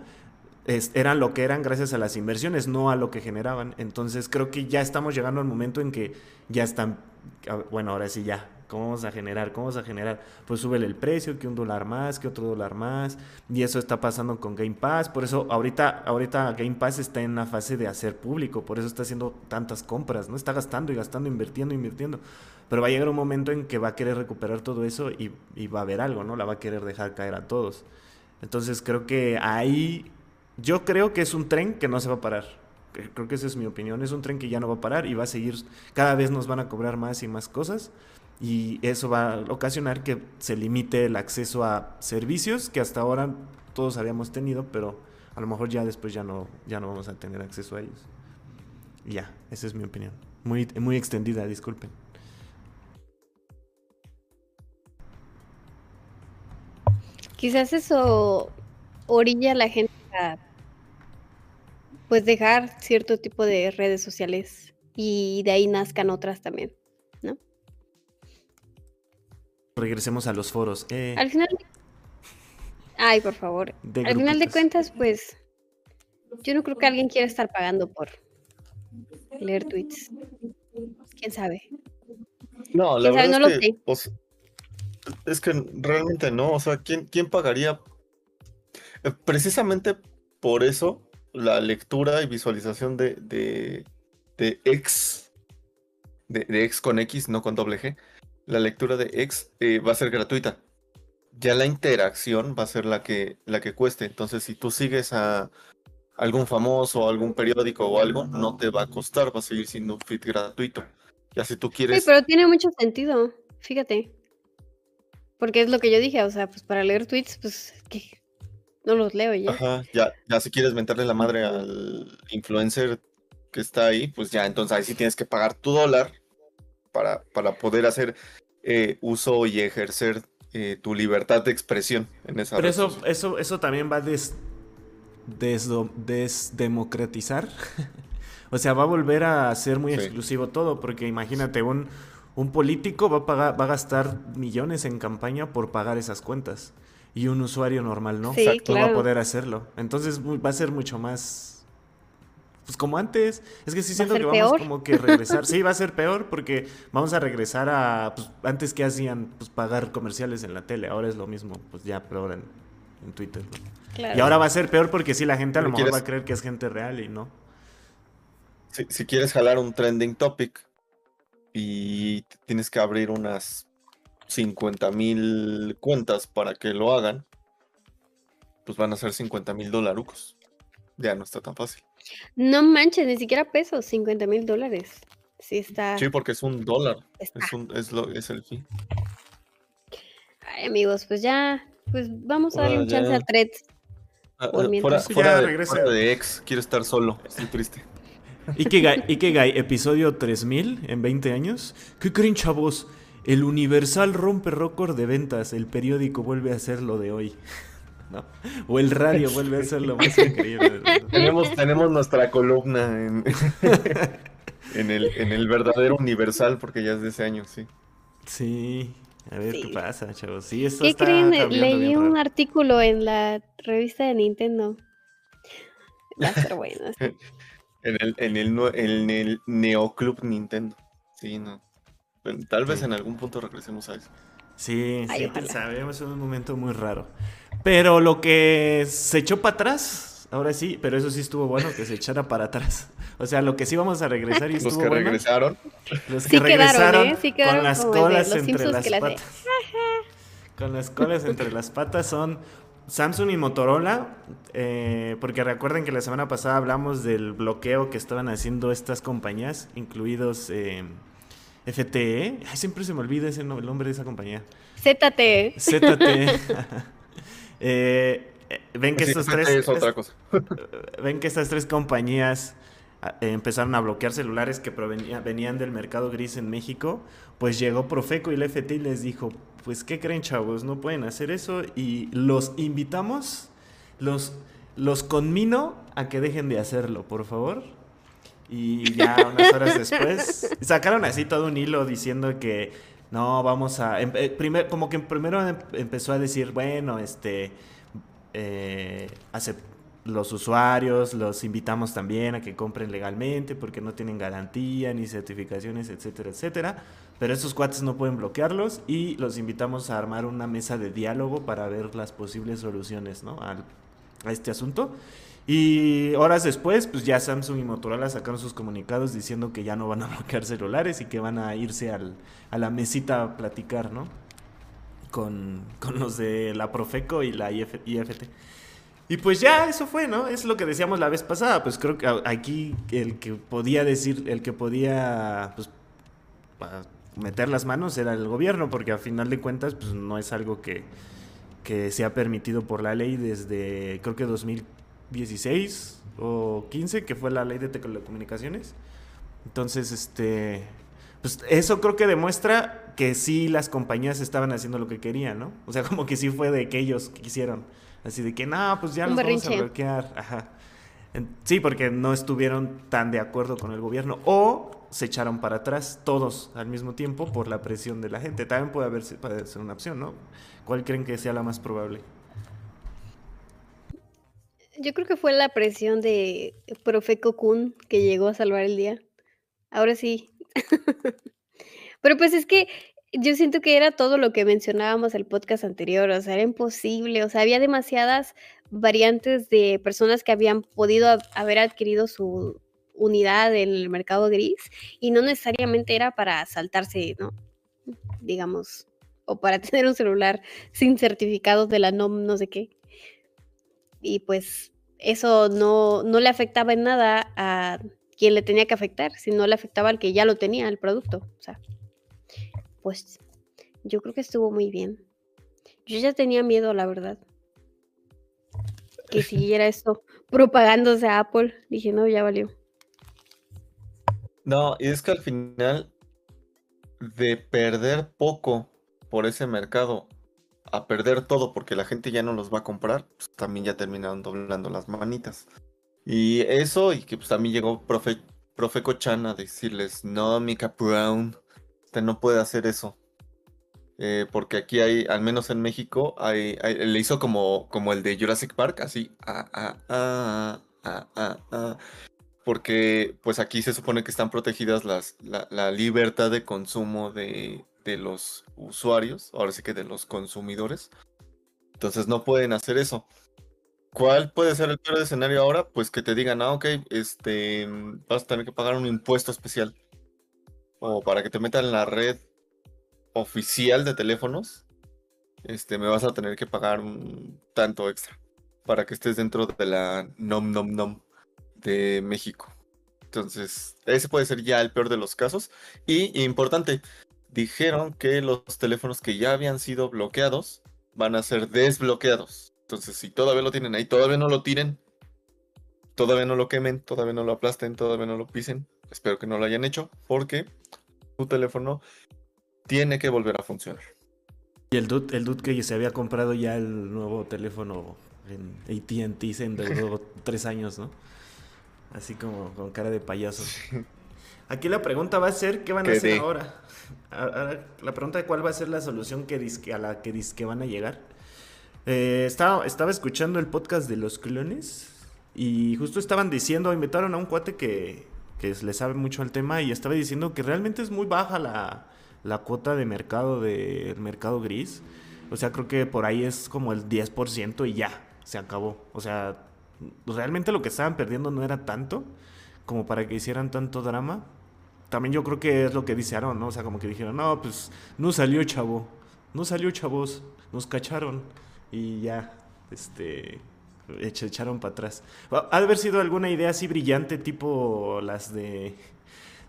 eran lo que eran gracias a las inversiones, no a lo que generaban. Entonces creo que ya estamos llegando al momento en que ya están, bueno, ahora sí ya, ¿cómo vamos a generar? ¿Cómo vamos a generar? Pues súbele el precio, que un dólar más, que otro dólar más. Y eso está pasando con Game Pass. Por eso ahorita, ahorita Game Pass está en la fase de hacer público, por eso está haciendo tantas compras, ¿no? Está gastando y gastando, invirtiendo, invirtiendo. Pero va a llegar un momento en que va a querer recuperar todo eso y, y va a haber algo, ¿no? La va a querer dejar caer a todos. Entonces creo que ahí yo creo que es un tren que no se va a parar. Creo que esa es mi opinión. Es un tren que ya no va a parar y va a seguir. Cada vez nos van a cobrar más y más cosas. Y eso va a ocasionar que se limite el acceso a servicios que hasta ahora todos habíamos tenido, pero a lo mejor ya después ya no, ya no vamos a tener acceso a ellos. Ya, esa es mi opinión. Muy, muy extendida, disculpen. Quizás eso orilla a la gente a pues dejar cierto tipo de redes sociales y de ahí nazcan otras también, Regresemos a los foros. Eh. Al final... Ay, por favor. Al final de cuentas, pues yo no creo que alguien quiera estar pagando por leer tweets. ¿Quién sabe? No, la verdad es que, es que realmente no. O sea, ¿quién, quién pagaría? Eh, precisamente por eso la lectura y visualización de, de, de X, de, X con X, no con doble G, la lectura de X eh, va a ser gratuita. Ya la interacción va a ser la que, la que cueste. Entonces, si tú sigues a algún famoso, algún periódico o algo, no te va a costar, va a seguir siendo un feed gratuito. Ya si tú quieres. Sí, pero tiene mucho sentido, fíjate. Porque es lo que yo dije, o sea, pues para leer tweets, pues, ¿qué, no los leo ya. Ajá, ya, ya si quieres mentarle la madre al influencer que está ahí, pues ya, entonces ahí sí tienes que pagar tu dólar para, para poder hacer eh, uso y ejercer eh, tu libertad de expresión en esa Pero eso, eso, eso también va a des, desdemocratizar. o sea, va a volver a ser muy exclusivo todo, porque imagínate, un, un político va a, pagar, va a gastar millones en campaña por pagar esas cuentas y un usuario normal no. no va a poder hacerlo. Entonces va a ser mucho más. Pues como antes. Es que sí siento que vamos como que regresar. sí, va a ser peor porque vamos a regresar a. Pues, antes que hacían pues, pagar comerciales en la tele. Ahora es lo mismo, pues ya peor en, en Twitter. Y ahora va a ser peor porque sí, la gente a lo mejor va a creer que es gente real y no. Si, si quieres jalar un trending topic y tienes que abrir unas 50 mil cuentas para que lo hagan, pues van a ser 50 mil dolarucos. Ya no está tan fácil. No manches, ni siquiera pesos, 50 mil dólares. Sí, está. Sí, porque es un dólar. Es, un, es, lo, es el fin. Ay, amigos, pues ya, pues vamos a darle un chance a Threads. Ah, ah, fuera, fuera, de, fuera, de, ex, quiero estar solo, estoy triste. Ikigai, Ikigai, episodio 3000 en 20 años. ¿Qué creen, chavos? El Universal rompe récord de ventas, el periódico vuelve a ser lo de hoy. O el radio vuelve a ser lo más increíble. tenemos, tenemos nuestra columna en, en, el, en el verdadero Universal, porque ya es de ese año, sí. Sí, a ver qué pasa, chavos. Sí, esto ¿Qué creen? Leí un artículo en la revista de Nintendo. Va a ser bueno. en, el, en, el, en el Neoclub Nintendo. Sí, no. Tal vez en algún punto regresemos a eso. Sí, sí, sabemos, es un momento muy raro. Pero lo que se echó para atrás ahora sí, pero eso sí estuvo bueno que se echara para atrás. O sea, lo que sí vamos a regresar y estuvo Los que regresaron. Los que regresaron ¿eh? con las colas entre las patas. con las colas entre las patas son Samsung y Motorola, eh, porque recuerden que la semana pasada hablamos del bloqueo que estaban haciendo estas compañías, incluidos eh, FTE. Ay, siempre se me olvida ese el nombre de esa compañía. ZTE. ZTE. eh, ven que estos tres. Es otra cosa. ven que estas tres compañías ah, empezaron a bloquear celulares que venían del mercado gris en México, pues llegó Profeco y el FT y les dijo, pues ¿qué creen chavos? No pueden hacer eso y los invitamos, los, los conmino a que dejen de hacerlo, por favor. Y ya unas horas después sacaron así todo un hilo diciendo que no, vamos a... Em, eh, como que primero em, empezó a decir, bueno, este eh, los usuarios los invitamos también a que compren legalmente porque no tienen garantía ni certificaciones, etcétera, etcétera. Pero estos cuates no pueden bloquearlos y los invitamos a armar una mesa de diálogo para ver las posibles soluciones ¿no? a este asunto. Y horas después, pues ya Samsung y Motorola sacaron sus comunicados diciendo que ya no van a bloquear celulares y que van a irse al, a la mesita a platicar, ¿no? con, los de la Profeco y la IFT. Y pues ya, eso fue, ¿no? Es lo que decíamos la vez pasada. Pues creo que aquí el que podía decir, el que podía pues, meter las manos era el gobierno, porque a final de cuentas, pues no es algo que, que se ha permitido por la ley desde, creo que 2016 o 15, que fue la ley de telecomunicaciones. Entonces, este, pues eso creo que demuestra que sí las compañías estaban haciendo lo que querían, ¿no? O sea, como que sí fue de que ellos quisieron. Así de que, no, pues ya nos vamos a bloquear. Ajá. Sí, porque no estuvieron tan de acuerdo con el gobierno. O se echaron para atrás todos al mismo tiempo por la presión de la gente. También puede, haber, puede ser una opción, ¿no? ¿Cuál creen que sea la más probable? Yo creo que fue la presión de Profeco Kun que llegó a salvar el día. Ahora sí, pero pues es que yo siento que era todo lo que mencionábamos el podcast anterior, o sea, era imposible, o sea, había demasiadas variantes de personas que habían podido haber adquirido su unidad en el mercado gris y no necesariamente era para saltarse, ¿no? Digamos, o para tener un celular sin certificados de la NOM, no sé qué. Y pues eso no, no le afectaba en nada a quien le tenía que afectar, si no le afectaba al que ya lo tenía, el producto. O sea, pues yo creo que estuvo muy bien. Yo ya tenía miedo, la verdad. Que siguiera esto propagándose a Apple. Dije, no, ya valió. No, y es que al final, de perder poco por ese mercado a perder todo porque la gente ya no los va a comprar, pues también ya terminaron doblando las manitas. Y eso, y que pues también llegó profe, profe Cochan a decirles, no, Mika Brown, usted no puede hacer eso. Eh, porque aquí hay, al menos en México, hay, le hizo como, como el de Jurassic Park, así, ah, ah, ah, ah, ah, ah, porque pues aquí se supone que están protegidas las, la, la libertad de consumo de, los usuarios, ahora sí que de los consumidores. Entonces no pueden hacer eso. ¿Cuál puede ser el peor escenario ahora? Pues que te digan, ah, ok, este, vas a tener que pagar un impuesto especial. O para que te metan en la red oficial de teléfonos, este, me vas a tener que pagar un tanto extra para que estés dentro de la nom nom nom de México. Entonces, ese puede ser ya el peor de los casos. Y importante, dijeron que los teléfonos que ya habían sido bloqueados van a ser desbloqueados. Entonces, si todavía lo tienen ahí, todavía no lo tiren, todavía no lo quemen, todavía no lo aplasten, todavía no lo pisen. Espero que no lo hayan hecho porque tu teléfono tiene que volver a funcionar. Y el dude, el dude que se había comprado ya el nuevo teléfono en ATT se endeudó tres años, ¿no? Así como con cara de payaso. Aquí la pregunta va a ser, ¿qué van a hacer ahora? La pregunta de cuál va a ser la solución que a la que, van a llegar. Eh, estaba, estaba escuchando el podcast de los clones y justo estaban diciendo, invitaron a un cuate que, que le sabe mucho al tema y estaba diciendo que realmente es muy baja la, la cuota de mercado del mercado gris. O sea, creo que por ahí es como el 10% y ya, se acabó. O sea, realmente lo que estaban perdiendo no era tanto como para que hicieran tanto drama. También yo creo que es lo que dice Aaron, ¿no? O sea, como que dijeron, no, pues no salió chavo, no salió chavos, nos cacharon y ya, este, echaron para atrás. Ha de haber sido alguna idea así brillante, tipo las de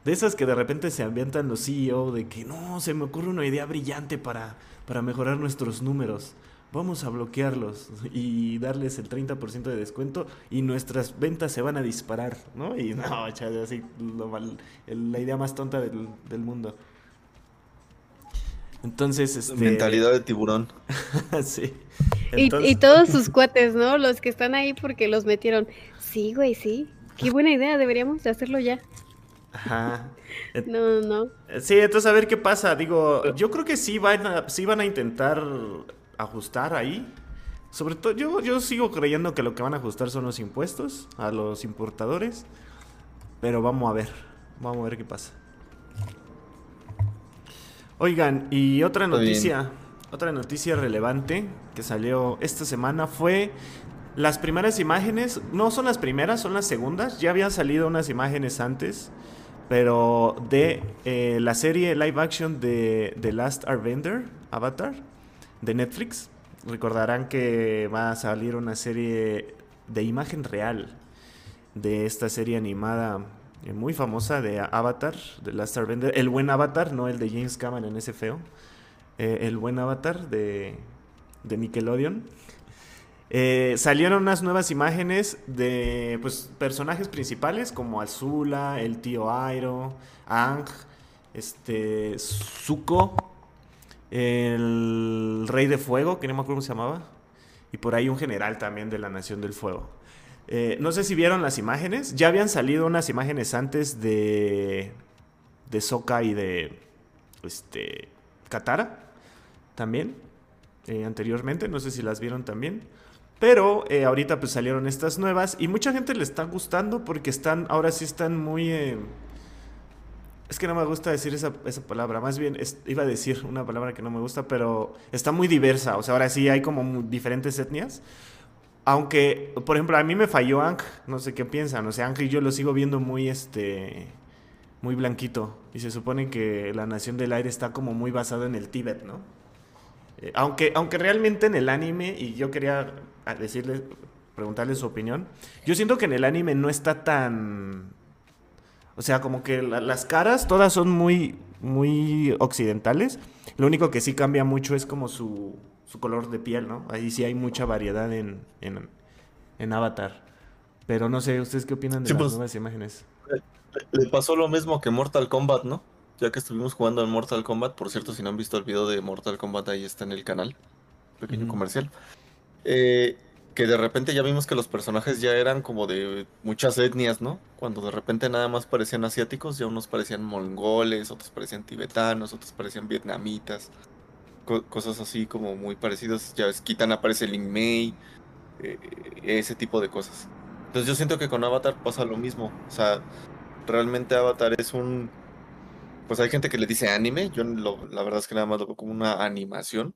de esas que de repente se ambientan los CEO de que no, se me ocurre una idea brillante para, para mejorar nuestros números. Vamos a bloquearlos y darles el 30% de descuento y nuestras ventas se van a disparar, ¿no? Y no, así la idea más tonta del, del mundo. Entonces, este... Mentalidad de tiburón. sí. Y, todos sus cuates, ¿no? Los que están ahí porque los metieron. Sí, güey, sí. Qué buena idea, deberíamos de hacerlo ya. Ajá. No, no. Sí, entonces a ver qué pasa. Digo, yo creo que sí van a, sí van a intentar ajustar ahí. Sobre todo, yo, yo sigo creyendo que lo que van a ajustar son los impuestos a los importadores. Pero vamos a ver. Vamos a ver qué pasa. Oigan, y otra noticia, otra noticia relevante que salió esta semana fue las primeras imágenes, no son las primeras, son las segundas, ya habían salido unas imágenes antes, pero de eh, la serie live action de The Last Airbender, Avatar, de Netflix. Recordarán que va a salir una serie de imagen real de esta serie animada eh, muy famosa de Avatar, de Last Airbender. El buen Avatar, no el de James Cameron, ese feo. Eh, el buen Avatar de, de Nickelodeon. Eh, salieron unas nuevas imágenes de pues, personajes principales como Azula, el tío Airo, Ang, este, Zuko, el Rey de Fuego, que no me acuerdo cómo se llamaba, y por ahí un general también de la Nación del Fuego. Eh, no sé si vieron las imágenes. Ya habían salido unas imágenes antes de. de Soka y de. Este. Katara. También. Eh, anteriormente. No sé si las vieron también. Pero eh, ahorita pues salieron estas nuevas. Y mucha gente le está gustando porque están. Ahora sí están muy. Es que no me gusta decir esa, palabra. Más bien iba a decir una palabra que no me gusta, pero está muy diversa. O sea, ahora sí hay como diferentes etnias. Aunque, por ejemplo, a mí me falló Ang, no sé qué piensan, o sea, Ang y yo lo sigo viendo muy, este, muy blanquito. Y se supone que la Nación del Aire está como muy basada en el Tíbet, ¿no? Eh, aunque, aunque realmente en el anime, y yo quería decirles, preguntarles su opinión, yo siento que en el anime no está tan... O sea, como que las caras todas son muy, muy occidentales. Lo único que sí cambia mucho es como su, su color de piel, ¿no? Ahí sí hay mucha variedad en, en, Avatar. Pero no sé, ¿ustedes qué opinan de las pues, nuevas imágenes? Le, pasó lo mismo que Mortal Kombat, ¿no? Ya que estuvimos jugando en Mortal Kombat, por cierto, si no han visto el video de Mortal Kombat, ahí está en el canal, pequeño comercial. Eh, que de repente ya vimos que los personajes ya eran como de muchas etnias, ¿no? Cuando de repente nada más parecían asiáticos, ya unos parecían mongoles, otros parecían tibetanos, otros parecían vietnamitas cosas así como muy parecidas. Ya ves, Kitana aparece Lin Mei, eh, ese tipo de cosas. Entonces yo siento que con Avatar pasa lo mismo. O sea, realmente Avatar es un... Pues hay gente que le dice anime, yo la verdad es que nada más lo veo como una animación.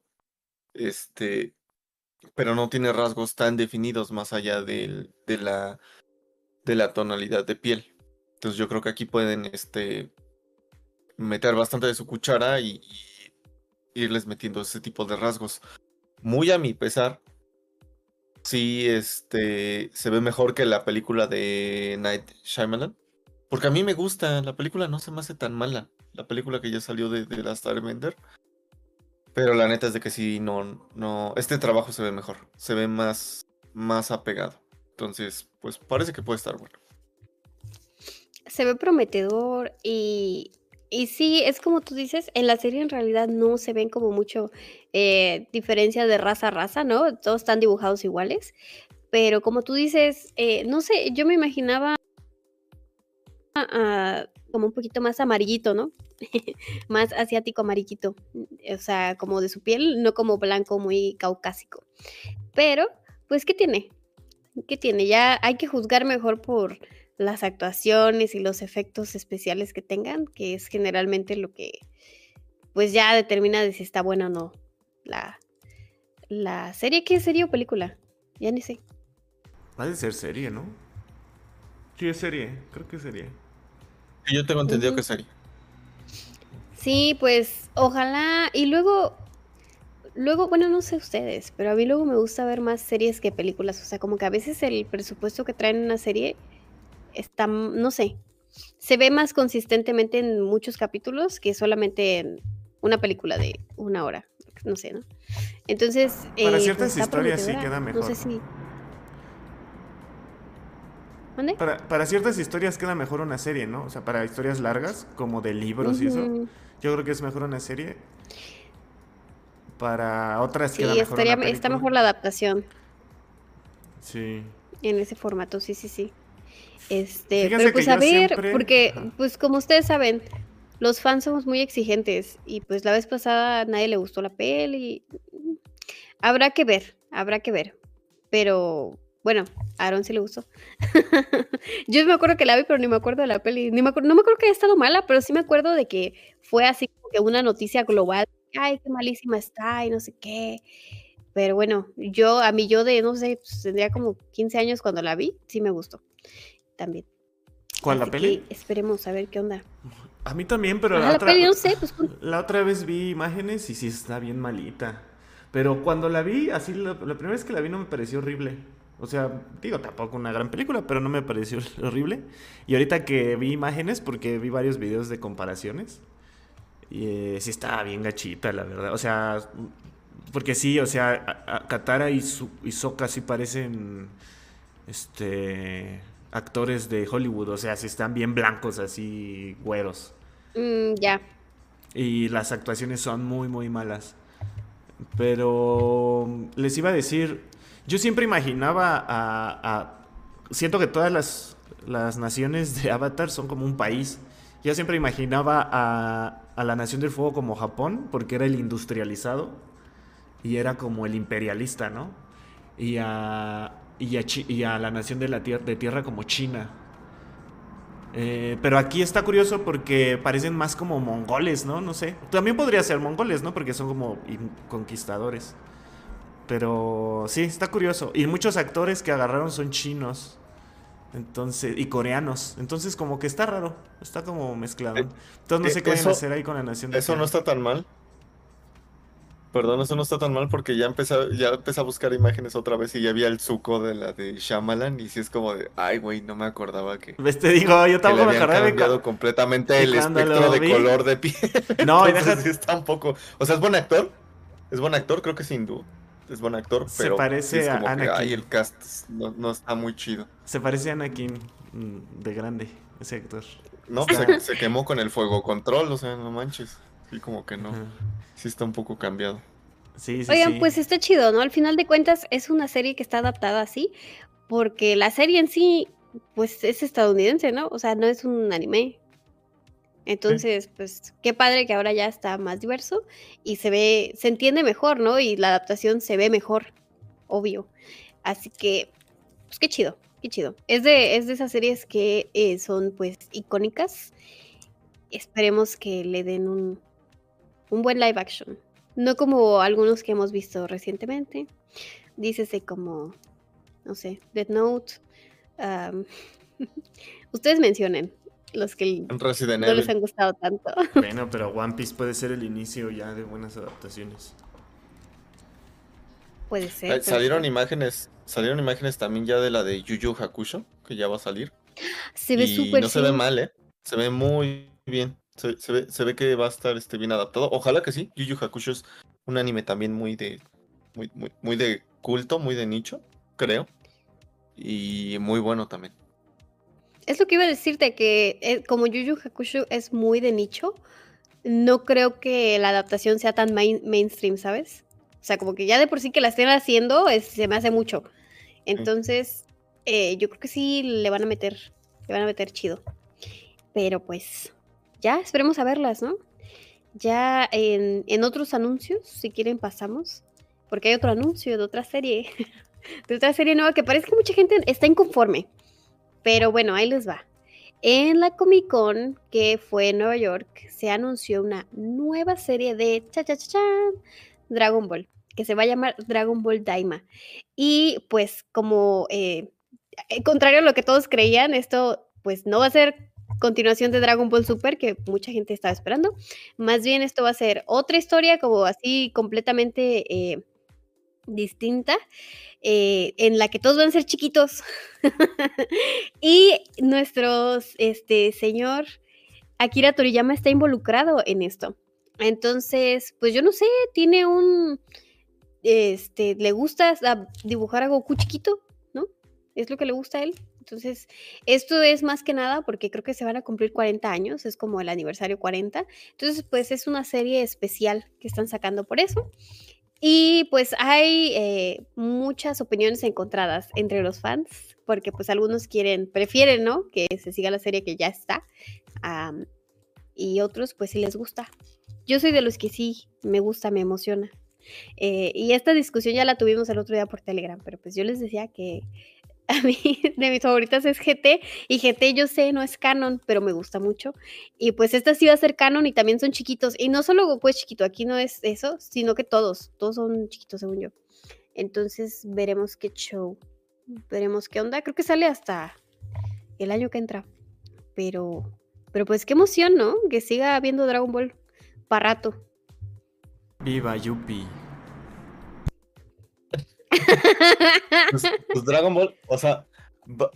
Este, pero no tiene rasgos tan definidos más allá de, la, de la tonalidad de piel. Entonces yo creo que aquí pueden este, meter bastante de su cuchara y irles metiendo ese tipo de rasgos. Muy a mi pesar, sí este, se ve mejor que la película de Night Shyamalan. Porque a mí me gusta, la película no se me hace tan mala. La película que ya salió de, de la Starbender. Pero la neta es de que sí, no, no. Este trabajo se ve mejor. Se ve más, más apegado. Entonces, pues parece que puede estar bueno. Se ve prometedor y y sí, es como tú dices, en la serie en realidad no se ven como mucho eh, diferencia de raza a raza, ¿no? Todos están dibujados iguales. Pero como tú dices, eh, no sé, yo me imaginaba como un poquito más amarillito, ¿no? más asiático amarillito. O sea, como de su piel, no como blanco muy caucásico. Pero, pues, ¿qué tiene? ¿Qué tiene? Ya hay que juzgar mejor por las actuaciones y los efectos especiales que tengan, que es generalmente lo que pues ya determina de si está buena o no la, la serie. ¿Qué serie o película? Ya ni sé. Ha de ser serie, ¿no? Sí, es serie. Creo que es serie. Yo tengo entendido que serie. Sí, pues ojalá. Y luego, luego, bueno, no sé ustedes, pero a mí luego me gusta ver más series que películas. O sea, como que a veces el presupuesto que traen en una serie está, no sé, se ve más consistentemente en muchos capítulos que solamente en una película de una hora. No sé, ¿no? Entonces. Para eh, ciertas pues, historias sí queda mejor. No sé si. Para, ciertas historias queda mejor una serie, ¿no? O sea, para historias largas, como de libros y eso, yo creo que es mejor una serie. Para otras sí, queda mejor estaría, está mejor la adaptación. Sí. En ese formato, sí, sí, sí. Este, pero pues a ver, porque pues como ustedes saben, los fans somos muy exigentes y pues la vez pasada a nadie le gustó la peli. Habrá que ver, habrá que ver. Pero bueno, a Aaron sí le gustó. Yo me acuerdo que la vi, pero ni me acuerdo de la peli. Ni me no me acuerdo que haya estado mala, pero sí me acuerdo de que fue así como que una noticia global. Ay, qué malísima está y no sé qué. Pero bueno, yo, a mí yo de, no sé, pues, tendría como 15 años cuando la vi, sí me gustó también. ¿Cuál la peli? esperemos a ver qué onda. A mí también, pero la, otra, pues, la otra vez vi imágenes y sí está bien malita. Pero cuando la vi, así la, primera vez que la vi no me pareció horrible. O sea, digo, tampoco una gran película, pero no me pareció horrible. Y ahorita que vi imágenes, porque vi varios videos de comparaciones, y eh, sí estaba bien gachita, la verdad. O sea, porque sí, o sea, Katara y, su, y Sokka sí parecen, este, actores de Hollywood, o sea, si están bien blancos, así güeros. Mm, ya. Y las actuaciones son muy, muy malas. Pero les iba a decir, yo siempre imaginaba a... siento que todas las, las naciones de Avatar son como un país. Yo siempre imaginaba a, a la Nación del Fuego como Japón, porque era el industrializado y era como el imperialista, ¿no? Y a, y a, la nación de la tierra, de tierra como China. Eh, pero aquí está curioso porque parecen más como mongoles, ¿no? No sé. También podría ser mongoles, ¿no? Porque son como conquistadores. Pero sí, está curioso. Y muchos actores que agarraron son chinos. Entonces, y coreanos. Entonces, como que está raro. Está como mezclado. Eh, Entonces, no sé qué van a hacer ahí con la nación de Eso no está tan mal. Perdón, eso no está tan mal porque ya empecé, ya empecé a buscar imágenes otra vez y ya había el suco de la de Shyamalan y sí es como de, ay, güey, no me acordaba que... ¿Ves? Te digo, yo tampoco me acordaba. cambiado completamente el espectro de color de piel. No, y deja... sí está un poco... O sea, es buen actor, es buen actor, creo que es hindú. Es buen actor, pero Se parece a Anakin. ay, el cast no, no, está muy chido. Se parece a Anakin mm, de grande, ese actor. No, se, se, quemó con el fuego control, o sea, no manches. Sí, como que no. Sí está un poco cambiado. Sí, sí, Oigan, pues está chido, ¿no? Al final de cuentas es una serie que está adaptada así, porque la serie en sí, pues es estadounidense, ¿no? O sea, no es un anime. Entonces, pues qué padre que ahora ya está más diverso y se ve, se entiende mejor, ¿no? Y la adaptación se ve mejor, obvio. Así que, pues qué chido, qué chido. Es de, es de esas series que eh, son pues icónicas. Esperemos que le den un, un buen live action. No como algunos que hemos visto recientemente. Dícese como, no sé, Death Note. ustedes mencionen los que no les han gustado tanto. Bueno, pero One Piece puede ser el inicio ya de buenas adaptaciones. Puede ser. salieron imágenes, salieron imágenes también ya de la de Yu Yu Hakusho, que ya va a salir. Se ve súper No se ve mal, ¿eh? Se ve muy bien. Se, ve, se ve que va a estar este, bien adaptado. Ojalá que sí. Yu Yu Hakusho es un anime también muy de. Muy, muy, de culto, muy de nicho, creo. Y muy bueno también. Es lo que iba a decirte, que eh, como Yu Yu Hakusho es muy de nicho, no creo que la adaptación sea tan mainstream, ¿sabes? O sea, como que ya de por sí que la estén haciendo se me hace mucho. Entonces, eh, yo creo que sí le van a meter, le van a meter chido. Pero pues, ya esperemos a verlas, ¿no? Ya en, otros anuncios, si quieren, pasamos. Porque hay otro anuncio de otra serie. de otra serie nueva que parece que mucha gente está inconforme. Pero bueno, ahí les va. En la Comic Con, que fue en Nueva York, se anunció una nueva serie de cha cha cha, Dragon Ball, que se va a llamar Dragon Ball Daima. Y pues como eh, eh, contrario a lo que todos creían, esto pues no va a ser continuación de Dragon Ball Super que mucha gente estaba esperando. Más bien esto va a ser otra historia como así completamente eh, distinta, eh, en la que todos van a ser chiquitos. y nuestro este, señor Akira Toriyama está involucrado en esto. Entonces, pues yo no sé, tiene un... Este, le gusta dibujar a Goku chiquito, ¿no? Es lo que le gusta a él. Entonces, esto es más que nada porque creo que se van a cumplir 40 años, es como el aniversario 40. Entonces, pues es una serie especial que están sacando por eso. Y pues hay eh, muchas opiniones encontradas entre los fans, porque pues algunos quieren, prefieren, ¿no? Que se siga la serie que ya está. y otros pues sí les gusta. Yo soy de los que sí, me gusta, me emociona. Eh, y esta discusión ya la tuvimos el otro día por Telegram, pero pues yo les decía que a mí de mis favoritas es GT y GT yo sé no es canon, pero me gusta mucho. Y pues esta sí va a ser canon y también son chiquitos. Y no solo Goku es chiquito, aquí no es eso, sino que todos, todos son chiquitos según yo. Entonces veremos qué show, veremos qué onda. Creo que sale hasta el año que entra. Pero, pero pues qué emoción, ¿no? Que siga habiendo Dragon Ball para rato. Viva Yupi. Pues, pues, Dragon Ball, o sea,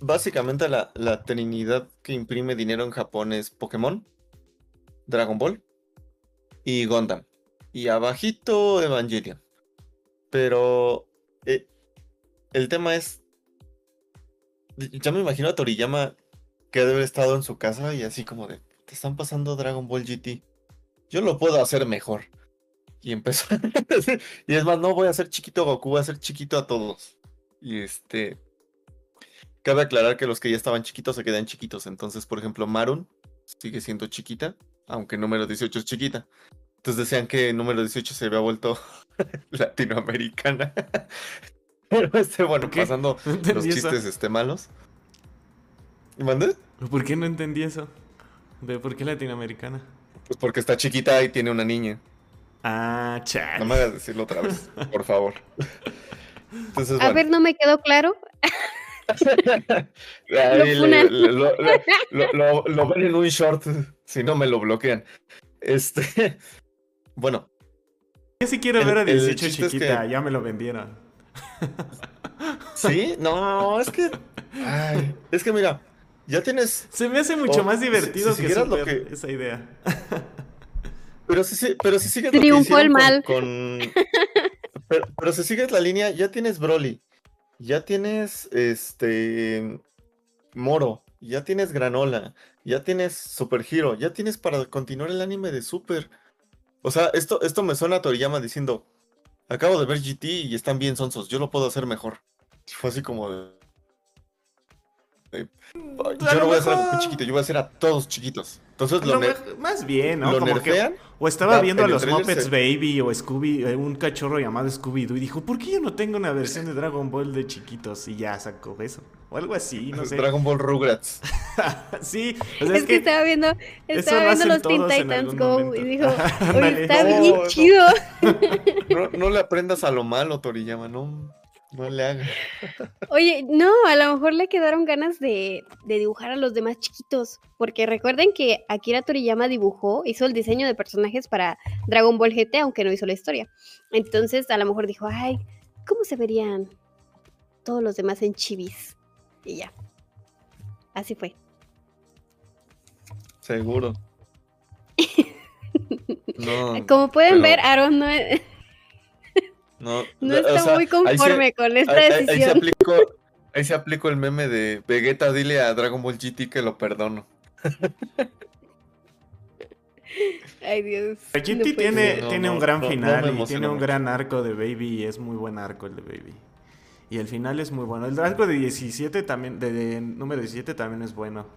básicamente la, la, trinidad que imprime dinero en Japón es Pokémon, Dragon Ball y Gundam. Y abajito Evangelion. Pero eh, el tema es, ya me imagino a Toriyama que debe haber estado en su casa y así como de, te están pasando Dragon Ball GT. Yo lo puedo hacer mejor. Y empezó. y es más, no voy a ser chiquito Goku, voy a ser chiquito a todos. Y este. Cabe aclarar que los que ya estaban chiquitos se quedan chiquitos. Entonces, por ejemplo, Marun sigue siendo chiquita, aunque número 18 es chiquita. Entonces decían que número 18 se había vuelto latinoamericana. Pero este, bueno, pasando los chistes este, malos. ¿Y mandé? ¿Por qué no entendí eso? ¿De por qué latinoamericana? Pues porque está chiquita y tiene una niña. Ah, chat. No me hagas decirlo otra vez, por favor. A ver, no me quedó claro. lo, ven en un short, si no me lo bloquean. Este, bueno. Yo sí quiero ver a 18 chiquita, ya me lo vendieron. ¿Sí? No, es que. es que mira, ya tienes. Se me hace mucho más divertido que, lo que esa idea. Pero si, pero si sigues Triunfó el mal. Pero, si sigues la línea, ya tienes Broly, ya tienes este Moro, ya tienes Granola, ya tienes Super Hero, ya tienes para continuar el anime de Super. O sea, esto, esto me suena a Toriyama diciendo, acabo de ver GT y están bien sonsos, yo lo puedo hacer mejor. Fue así como de... Yo no voy a hacer a chiquito, yo voy a hacer a todos chiquitos. Entonces lo, Más bien, ¿no? Como que, o estaba viendo a los Muppets Baby o Scooby, eh, un cachorro llamado Scooby-Doo y dijo, ¿por qué yo no tengo una versión de Dragon Ball de chiquitos? Y ya sacó eso. O algo así, no sé. Dragon Ball Rugrats. sí. es, que, estaba viendo, estaba viendo los Teen Titans Go y dijo, oye, está bien chido. No, no le aprendas a lo malo, Toriyama, no. No le haga. Oye, no, a lo mejor le quedaron ganas de, dibujar a los demás chiquitos. Porque recuerden que Akira Toriyama dibujó, hizo el diseño de personajes para Dragon Ball GT, aunque no hizo la historia. Entonces, a lo mejor dijo, ay, ¿cómo se verían todos los demás en chivis? Y ya. Así fue. Seguro. no, Como pueden ver, Aaron no es no, no está muy conforme con esta decisión. Ahí se, aplicó, ahí se aplicó el meme de Vegeta, dile a Dragon Ball GT que lo perdono. Ay, Dios. GT tiene, tiene un gran final y tiene un gran arco de Baby y es muy buen arco el de Baby. Y el final es muy bueno. El arco de 17 también, de, número 17 también es bueno.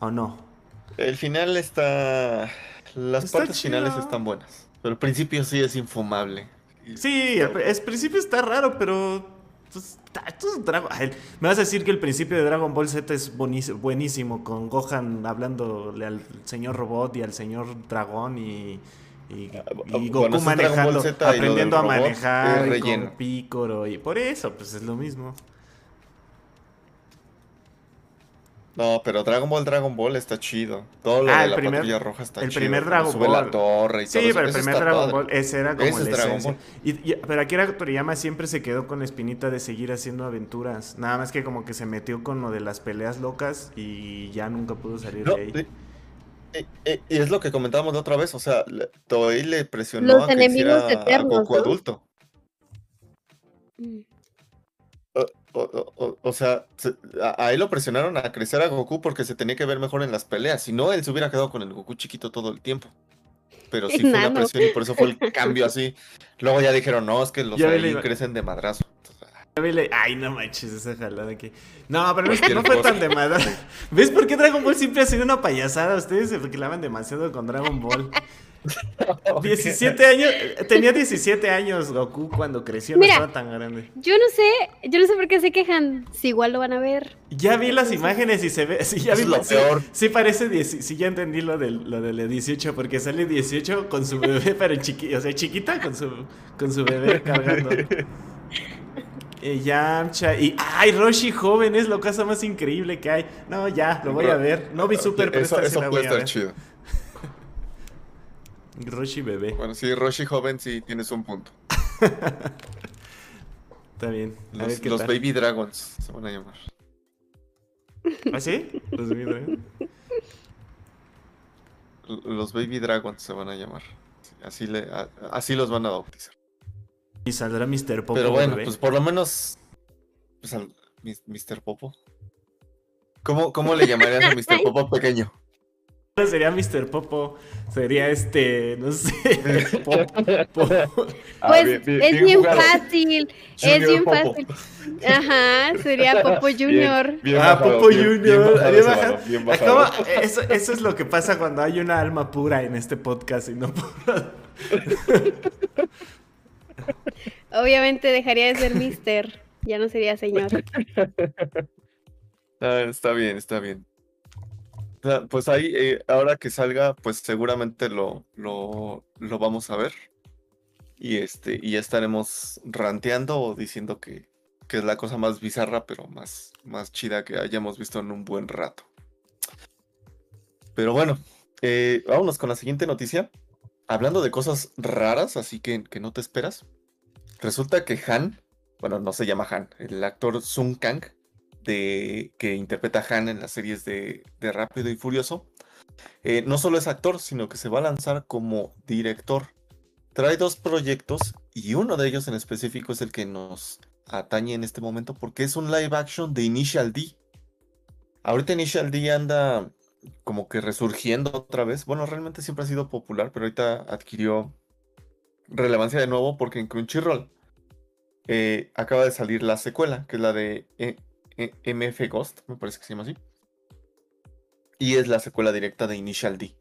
¿O no? El final está... Las partes finales están buenas. Pero el principio sí es infumable. Sí, el, principio está raro, pero. Pues, me vas a decir que el principio de Dragon Ball Z es buenísimo, con Gohan hablándole al señor robot y al señor dragón y, Y, ah, Goku manejando, aprendiendo a manejar, y con Picoro, y por eso, pues es lo mismo. No, pero Dragon Ball, Dragon Ball está chido. Todo lo ah, de la primer, roja está el chido. El primer Dragon sube Ball. la torre y sí, pero el primer Dragon Ball, ese era como el Dragon Ball. Y, pero Akira Toriyama siempre se quedó con la espinita de seguir haciendo aventuras. Nada más que como que se metió con lo de las peleas locas y ya nunca pudo salir de ahí. Y, es lo que comentábamos de otra vez, o sea, Toei le presionó a que hiciera a Goku adulto. Mm. O, sea, a, él lo presionaron a crecer a Goku porque se tenía que ver mejor en las peleas. Si no, él se hubiera quedado con el Goku chiquito todo el tiempo. Pero sí fue una presión y por eso fue el cambio así. Luego ya dijeron, no, es que los ahí crecen de madrazo. Ay, no manches, esa jalada que. No, pero no, no fue tan de madrazo. ¿Ves por qué Dragon Ball siempre ha sido una payasada? Ustedes se reclaman demasiado con Dragon Ball. 17 años, tenía 17 años Goku cuando creció, no estaba tan grande. Yo no sé, yo no sé por qué se quejan, si igual lo van a ver. Ya vi las imágenes y se ve, sí, ya vi, lo peor. Sí, parece, sí, ya entendí lo del, lo del 18, porque sale 18 con su bebé, pero chiqui, o sea, chiquita con su, con su bebé cargando. Y Yamcha y ay Roshi joven es lo cosa más increíble que hay. No, ya, lo voy a ver. No vi Super, pero eso puede estar chido. Roshi bebé. Bueno, sí, Roshi joven sí tienes un punto. Está bien. los, Baby Dragons se van a llamar. ¿Ah, sí? Los Baby Dragons. Los Baby Dragons se van a llamar. Así, le, así los van a bautizar. Y saldrá Mr. Popo. Pero bueno, pues por lo menos. Pues Mr. Popo. ¿Cómo, ¿Cómo le llamarías a Mr. Popo pequeño? Sería Mr. Popo? Sería este, no sé. Ah, pues es bien, fácil. es bien fácil. Ajá, sería Popo Junior. ah, Popo Junior. eso, eso, es lo que pasa cuando hay una alma pura en este podcast y no Obviamente dejaría de ser Mister. Ya no sería señor. Ah, está bien, está bien. Pues ahí, eh, ahora que salga, pues seguramente lo, lo, lo, vamos a ver. Y este, y ya estaremos ranteando o diciendo que, que, es la cosa más bizarra, pero más, más chida que hayamos visto en un buen rato. Pero bueno, eh, vámonos con la siguiente noticia. Hablando de cosas raras, así que, que no te esperas. Resulta que Han, bueno, no se llama Han, el actor Sung Kang, que interpreta Han en las series de, Rápido y Furioso, eh, no solo es actor, sino que se va a lanzar como director. Trae dos proyectos y uno de ellos en específico es el que nos atañe en este momento porque es un live action de Initial D. Ahorita Initial D anda como que resurgiendo otra vez. Bueno, realmente siempre ha sido popular, pero ahorita adquirió relevancia de nuevo porque en Crunchyroll eh, acaba de salir la secuela, que es la de eh, MF Ghost, me parece que se llama así. Y es la secuela directa de Initial D.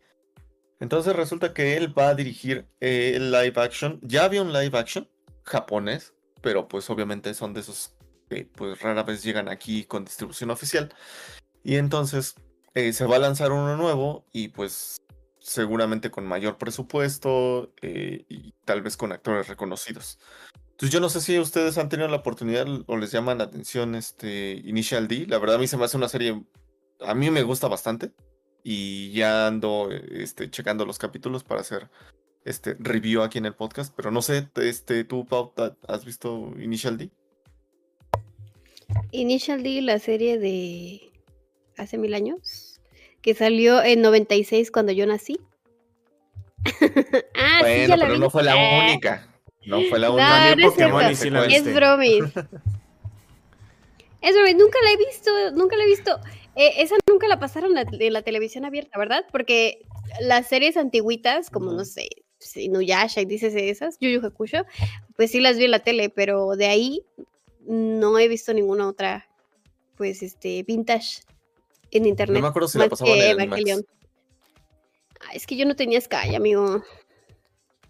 Entonces resulta que él va a dirigir eh, el live action. Ya había un live action japonés, pero pues obviamente son de esos que pues rara vez llegan aquí con distribución oficial. Y entonces eh, se va a lanzar uno nuevo y pues seguramente con mayor presupuesto eh, y tal vez con actores reconocidos. Entonces yo no sé si ustedes han tenido la oportunidad o les llama la atención este Initial D. La verdad a mí se me hace una serie, a mí me gusta bastante y ya ando este, checando los capítulos para hacer este review aquí en el podcast, pero no sé, este, tú Pau, ¿has visto Initial D? Initial D, la serie de hace mil años, que salió en 96 cuando yo nací. ah, bueno, pero no fue la única. No fue la única. No, Pokémon es, y es bromis. es bromis. Nunca la he visto, nunca la he visto. Eh, esa nunca la pasaron en la televisión abierta, ¿verdad? Porque las series antiguitas, como no sé, Inuyasha y dices esas, Yu Yu Hakusho, pues sí las vi en la tele, pero de ahí no he visto ninguna otra, pues, este, vintage en internet. No me acuerdo si la pasaban en Evangelion. Ah, es que yo no tenía Sky, amigo.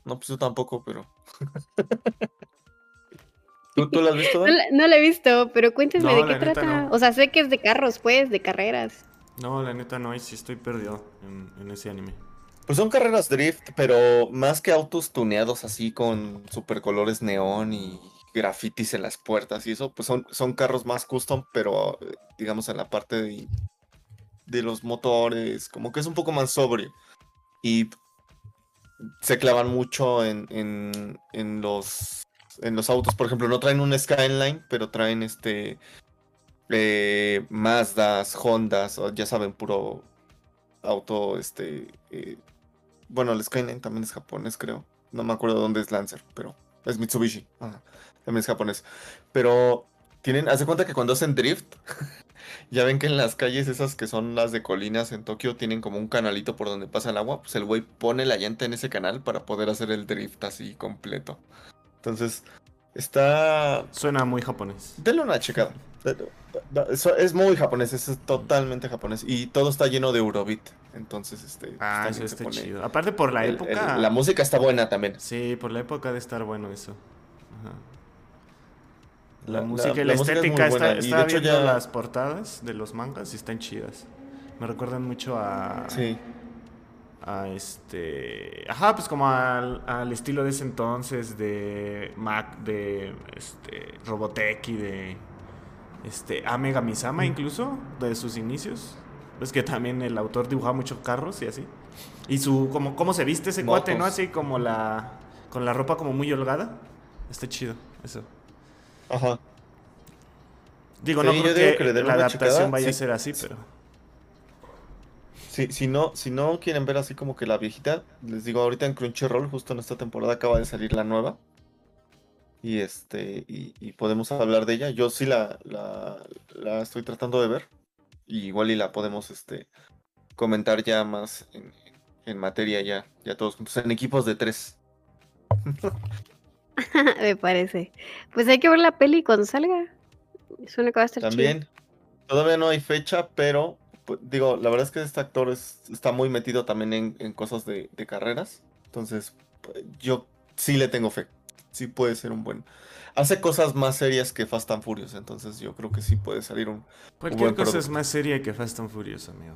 No, pues yo tampoco, pero. ¿Tú, ¿Tú, la has visto? No, la, he visto, pero cuéntame de qué trata. O sea, sé que es de carros, pues, de carreras. No, la neta no, y sí estoy perdido en, ese anime. Pues son carreras drift, pero más que autos tuneados así con super colores neón y grafitis en las puertas y eso, pues son, son carros más custom, pero digamos en la parte de, de los motores, como que es un poco más sobrio. Y se clavan mucho en, en, en los en los autos, por ejemplo, no traen un Skyline, pero traen este eh, Mazdas, Hondas, ya saben, puro auto, este, eh, bueno, el Skyline también es japonés, creo. No me acuerdo dónde es Lancer, pero es Mitsubishi. también es japonés. Pero tienen, hace cuenta que cuando hacen drift, ya ven que en las calles esas que son las de colinas en Tokio tienen como un canalito por donde pasa el agua, pues el güey pone la llanta en ese canal para poder hacer el drift así completo. Entonces, está... Suena muy japonés. Denle una checada. Es muy japonés, es totalmente japonés. Y todo está lleno de Eurobit. Entonces, este. Ah, eso está chido. Aparte por la época. la música está buena también. Sí, por la época de estar bueno eso. La, música y la, estética está, está viendo ya... las portadas de los mangas y están chidas. Me recuerdan mucho a. Sí. A este. Ajá, pues como al, al estilo de ese entonces de Mac, de este, Robotech y de este, Amega Misama incluso, de sus inicios. Es que también el autor dibujaba muchos carros y así. Y su, como, cómo se viste ese cuate, ¿no? Así como la, con la ropa como muy holgada. Está chido, eso. Ajá. Digo, no creo que, la adaptación vaya a ser así, pero... Si no, si no quieren ver así como que la viejita, les digo, ahorita en Crunchyroll, justo en esta temporada acaba de salir la nueva y este y, podemos hablar de ella. Yo sí la, la, estoy tratando de ver. Y igual y la podemos este comentar ya más en, materia ya, ya todos juntos, en equipos de tres. Me parece. Pues hay que ver la peli cuando salga. Suena que va a estar También. Todavía no hay fecha, pero pues, digo, la verdad es que este actor está muy metido también en, en cosas de, de, carreras. Entonces, pues, yo sí le tengo fe sí puede ser un buen. Hace cosas más serias que Fast and Furious, entonces yo creo que sí puede salir un. Cualquier cosa es más seria que Fast and Furious, amigo.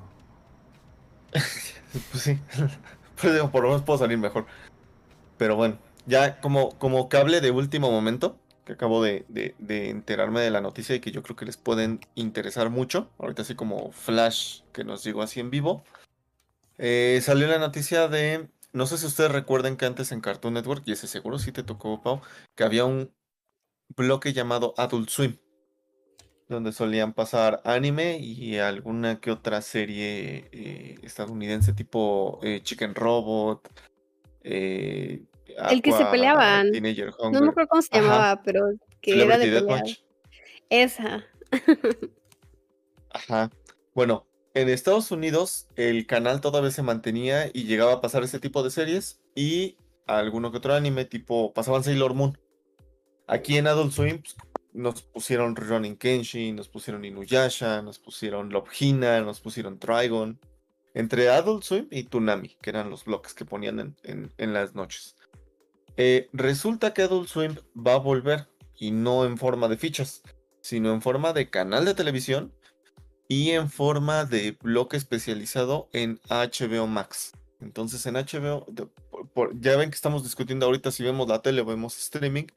pues sí. Pues digo, por lo menos puedo salir mejor. Pero bueno, ya como, como cable de último momento, que acabo de, enterarme de la noticia y que yo creo que les pueden interesar mucho. Ahorita así como flash que nos llegó así en vivo. Eh, salió la noticia de no sé si ustedes recuerden que antes en Cartoon Network, y ese seguro sí te tocó, Pau, que había un bloque llamado Adult Swim, donde solían pasar anime y alguna que otra serie eh, estadounidense tipo eh, Chicken Robot. Eh, el que se peleaban. No me acuerdo cómo se llamaba, pero que era de Esa. Ajá. Bueno, en Estados Unidos el canal todavía se mantenía y llegaba a pasar ese tipo de series y alguno que otro anime tipo pasaban Sailor Moon. Aquí en Adult Swim pues, nos pusieron Ronin Kenshin, nos pusieron Inuyasha, nos pusieron Love Hina, nos pusieron Trigon. Entre Adult Swim y Tsunami, que eran los bloques que ponían en, las noches. Eh, resulta que Adult Swim va a volver y no en forma de fichas, sino en forma de canal de televisión y en forma de bloque especializado en HBO Max. Entonces en HBO, ya ven que estamos discutiendo ahorita si vemos la tele o vemos streaming,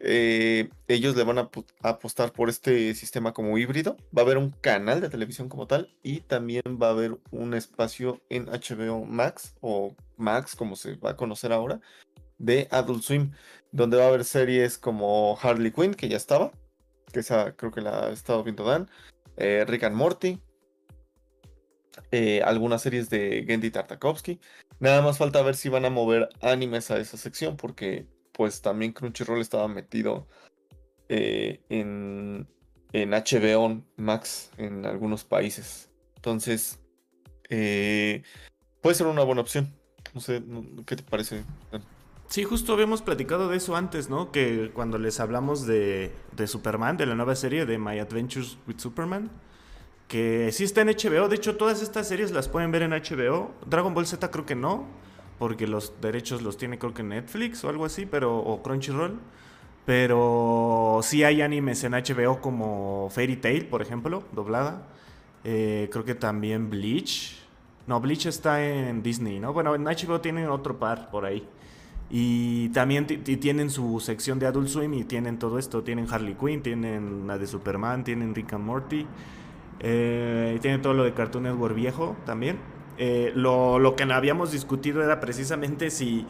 eh, ellos le van a, apostar por este sistema como híbrido. Va a haber un canal de televisión como tal y también va a haber un espacio en HBO Max o Max como se va a conocer ahora de Adult Swim, donde va a haber series como Harley Quinn, que ya estaba, que esa creo que la ha estado viendo Dan. Eh, Rick and Morty, eh, algunas series de Gendy Tartakovsky. Nada más falta ver si van a mover animes a esa sección, porque pues también Crunchyroll estaba metido eh, en, en HBO Max en algunos países. Entonces, puede ser una buena opción. No sé, ¿qué te parece? Sí, justo habíamos platicado de eso antes, ¿no? Que cuando les hablamos de, de, Superman, de la nueva serie de My Adventures with Superman, que sí está en HBO. De hecho, todas estas series las pueden ver en HBO. Dragon Ball Z creo que no, porque los derechos los tiene creo que Netflix o algo así, pero o Crunchyroll. Pero sí hay animes en HBO como Fairy Tail, por ejemplo, doblada. Eh, creo que también Bleach No, Bleach está en Disney, ¿no? Bueno, en HBO tienen otro par por ahí. Y también tienen su sección de Adult Swim y tienen todo esto. Tienen Harley Quinn, tienen la de Superman, tienen Rick and Morty. Eh, tienen todo lo de Cartoon Network viejo también. Eh, lo, lo, que habíamos discutido era precisamente si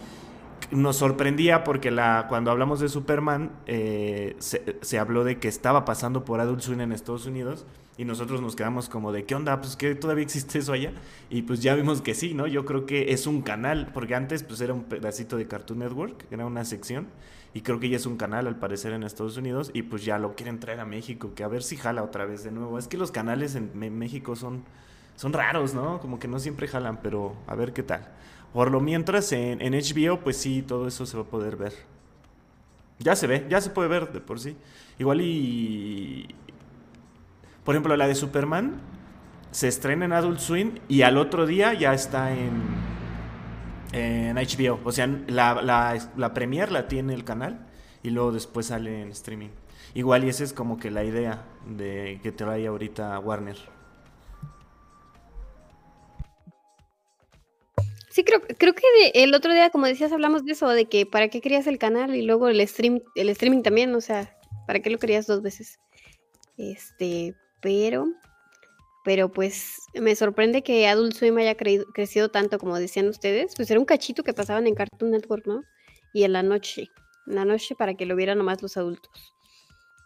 nos sorprendía porque la, cuando hablamos de Superman eh, se, se, habló de que estaba pasando por Adult Swim en Estados Unidos y nosotros nos quedamos como de, ¿qué onda? Pues que todavía existe eso allá. Y pues ya vimos que sí, ¿no? Yo creo que es un canal, porque antes pues era un pedacito de Cartoon Network, era una sección. Y creo que ya es un canal al parecer en Estados Unidos y pues ya lo quieren traer a México, que a ver si jala otra vez de nuevo. Es que los canales en México son, son raros, ¿no? Como que no siempre jalan, pero a ver qué tal. Por lo mientras en, en HBO pues sí, todo eso se va a poder ver. Ya se ve, ya se puede ver de por sí. Igual y por ejemplo, la de Superman se estrena en Adult Swim y al otro día ya está en, HBO. O sea, la, la, la premier la tiene el canal y luego después sale en streaming. Igual y esa es como que la idea de que te vaya ahorita Warner. Sí, creo, creo que el otro día, como decías, hablamos de eso, de que para qué querías el canal y luego el stream, el streaming también, o sea, ¿para qué lo querías dos veces? Este, pero, pero pues me sorprende que Adult Swim haya crecido tanto como decían ustedes, pues era un cachito que pasaban en Cartoon Network, ¿no? Y en la noche, en la noche para que lo vieran nomás los adultos.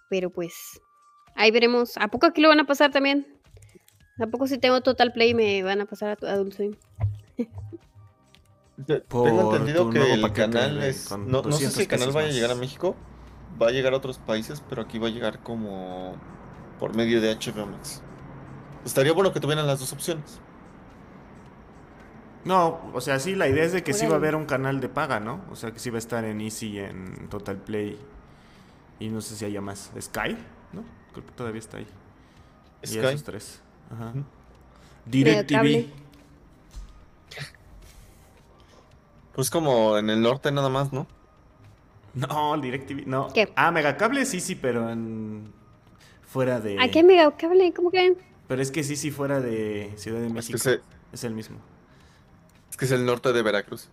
Pero pues, ahí veremos. ¿A poco aquí lo van a pasar también? ¿A poco si tengo Total Play me van a pasar a Adult Swim? Tengo entendido que el canal es. No, no sé si el canal vaya a llegar a México, va a llegar a otros países, pero aquí va a llegar como por medio de HBO Max. Estaría bueno que tuvieran las dos opciones. No, o sea, sí, la idea es de que sí va a haber un canal de paga, ¿no? O sea, que sí va a estar en Easy, en Total Play y no sé si haya más. Sky, ¿no? Creo que todavía está ahí. Sky. Y esos tres. Ajá. DirecTV. Pues como en el norte nada más, ¿no? No, DirecTV, no. ¿Qué? Ah, Megacable sí, sí, pero en fuera de. ¿A qué megacable? ¿Cómo creen? Pero es que sí, sí, fuera de Ciudad de México. Es, el mismo. Es que es el norte de Veracruz.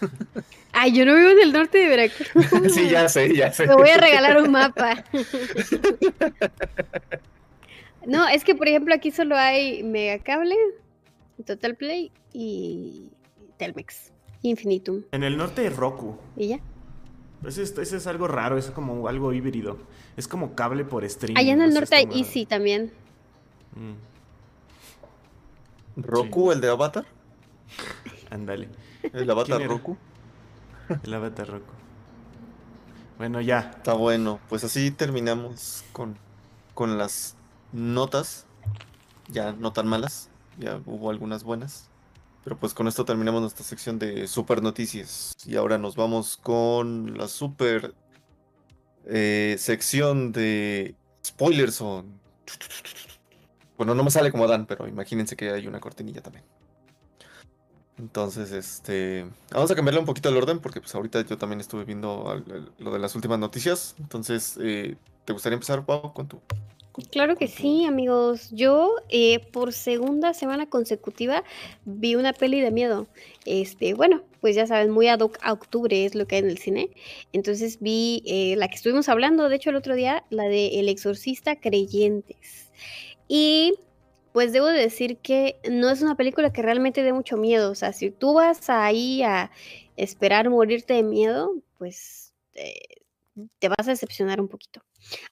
Ay, yo no vivo en el norte de Veracruz. sí, ya sé, ya sé. Te voy a regalar un mapa. no, es que por ejemplo aquí solo hay Megacable, Total Play y Telmex. Infinitum. En el norte de Roku. ¿Y ya? Ese, ese es algo raro, es como algo híbrido. Es como cable por stream. Allá en el norte hay Easy también. Mm. ¿Roku, el de Avatar? Ándale. ¿El Avatar Roku? El Avatar Roku. Bueno, ya. Está bueno. Pues así terminamos con, con las notas. Ya no tan malas. Ya hubo algunas buenas. Pero pues con esto terminamos nuestra sección de super noticias. Y ahora nos vamos con la super eh, sección de spoilers Bueno, no me sale como Dan, pero imagínense que hay una cortinilla también. Entonces, este. Vamos a cambiarle un poquito el orden porque pues ahorita yo también estuve viendo lo de las últimas noticias. Entonces, eh, ¿te gustaría empezar, Pau, con tu Claro que sí, amigos. Yo eh, por segunda semana consecutiva vi una peli de miedo. Este, bueno, pues ya saben, muy ad hoc a octubre es lo que hay en el cine. Entonces vi eh, la que estuvimos hablando, de hecho, el otro día, la de El Exorcista Creyentes. Y pues debo decir que no es una película que realmente dé mucho miedo. O sea, si tú vas ahí a esperar morirte de miedo, pues eh, te vas a decepcionar un poquito.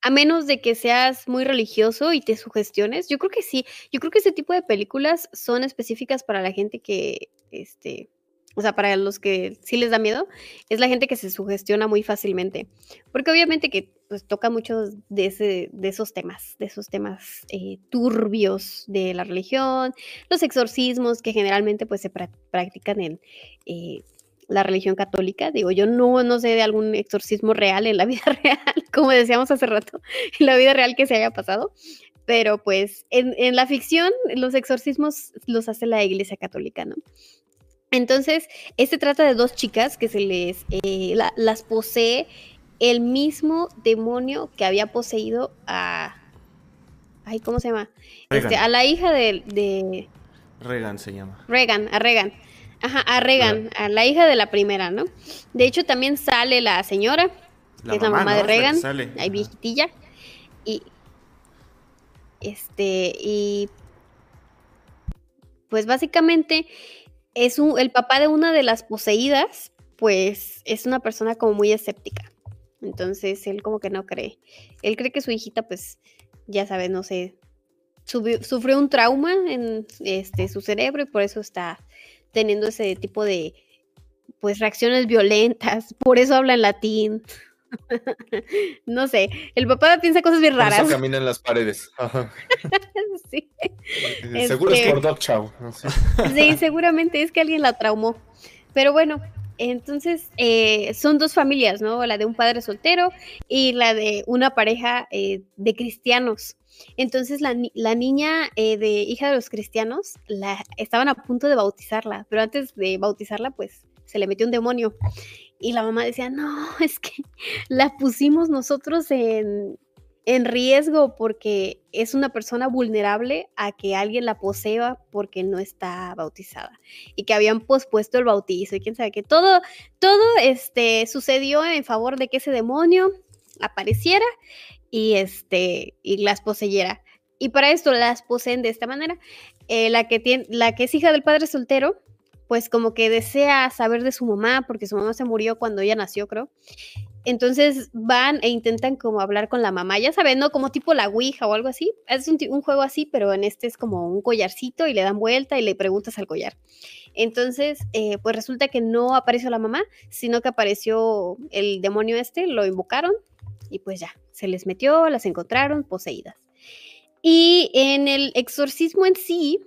A menos de que seas muy religioso y te sugestiones. Yo creo que sí. Yo creo que ese tipo de películas son específicas para la gente que, este, o sea, para los que sí les da miedo, es la gente que se sugestiona muy fácilmente. Porque obviamente que pues, toca muchos de, ese, de esos temas, de esos temas eh, turbios de la religión, los exorcismos que generalmente pues se practican en... Eh, la religión católica. Digo, yo no, no sé de algún exorcismo real en la vida real, como decíamos hace rato, en la vida real que se haya pasado. Pero pues en, la ficción los exorcismos los hace la iglesia católica, ¿no? Entonces, este trata de dos chicas que se les, eh, las posee el mismo demonio que había poseído a... Ay, ¿cómo se llama? Este, a la hija de, Regan se llama. Regan, a Regan. Ajá, a Regan, a la hija de la primera, ¿no? De hecho, también sale la señora, que es la mamá de Regan, hay viejitilla. Y. Este, y. Pues básicamente es un, el papá de una de las poseídas, pues es una persona como muy escéptica. Entonces él como que no cree. Él cree que su hijita, pues, ya sabes, no sé, sufrió un trauma en este, su cerebro y por eso está teniendo ese tipo de pues reacciones violentas, por eso habla en latín. no sé, el papá piensa cosas bien raras. Por eso camina en las paredes. sí. Seguro es este por Doc Chow. sí, seguramente es que alguien la traumó. Pero bueno, entonces eh, son dos familias, ¿no? La de un padre soltero y la de una pareja eh, de cristianos. Entonces la, niña eh, de hija de los cristianos la, estaban a punto de bautizarla, pero antes de bautizarla pues se le metió un demonio. Y la mamá decía, no, es que la pusimos nosotros en, en riesgo porque es una persona vulnerable a que alguien la posea porque no está bautizada y que habían pospuesto el bautizo y quién sabe que todo todo este sucedió en favor de que ese demonio apareciera y, este, y las poseyera. Y para esto las poseen de esta manera. Eh, la, que tiene, la que es hija del padre soltero, pues como que desea saber de su mamá, porque su mamá se murió cuando ella nació, creo. Entonces van e intentan como hablar con la mamá, ya saben, ¿no? Como tipo la Ouija o algo así. Es un, juego así, pero en este es como un collarcito y le dan vuelta y le preguntas al collar. Entonces, eh, pues resulta que no apareció la mamá, sino que apareció el demonio este, lo invocaron y pues ya, se les metió, las encontraron poseídas. Y en el exorcismo en sí,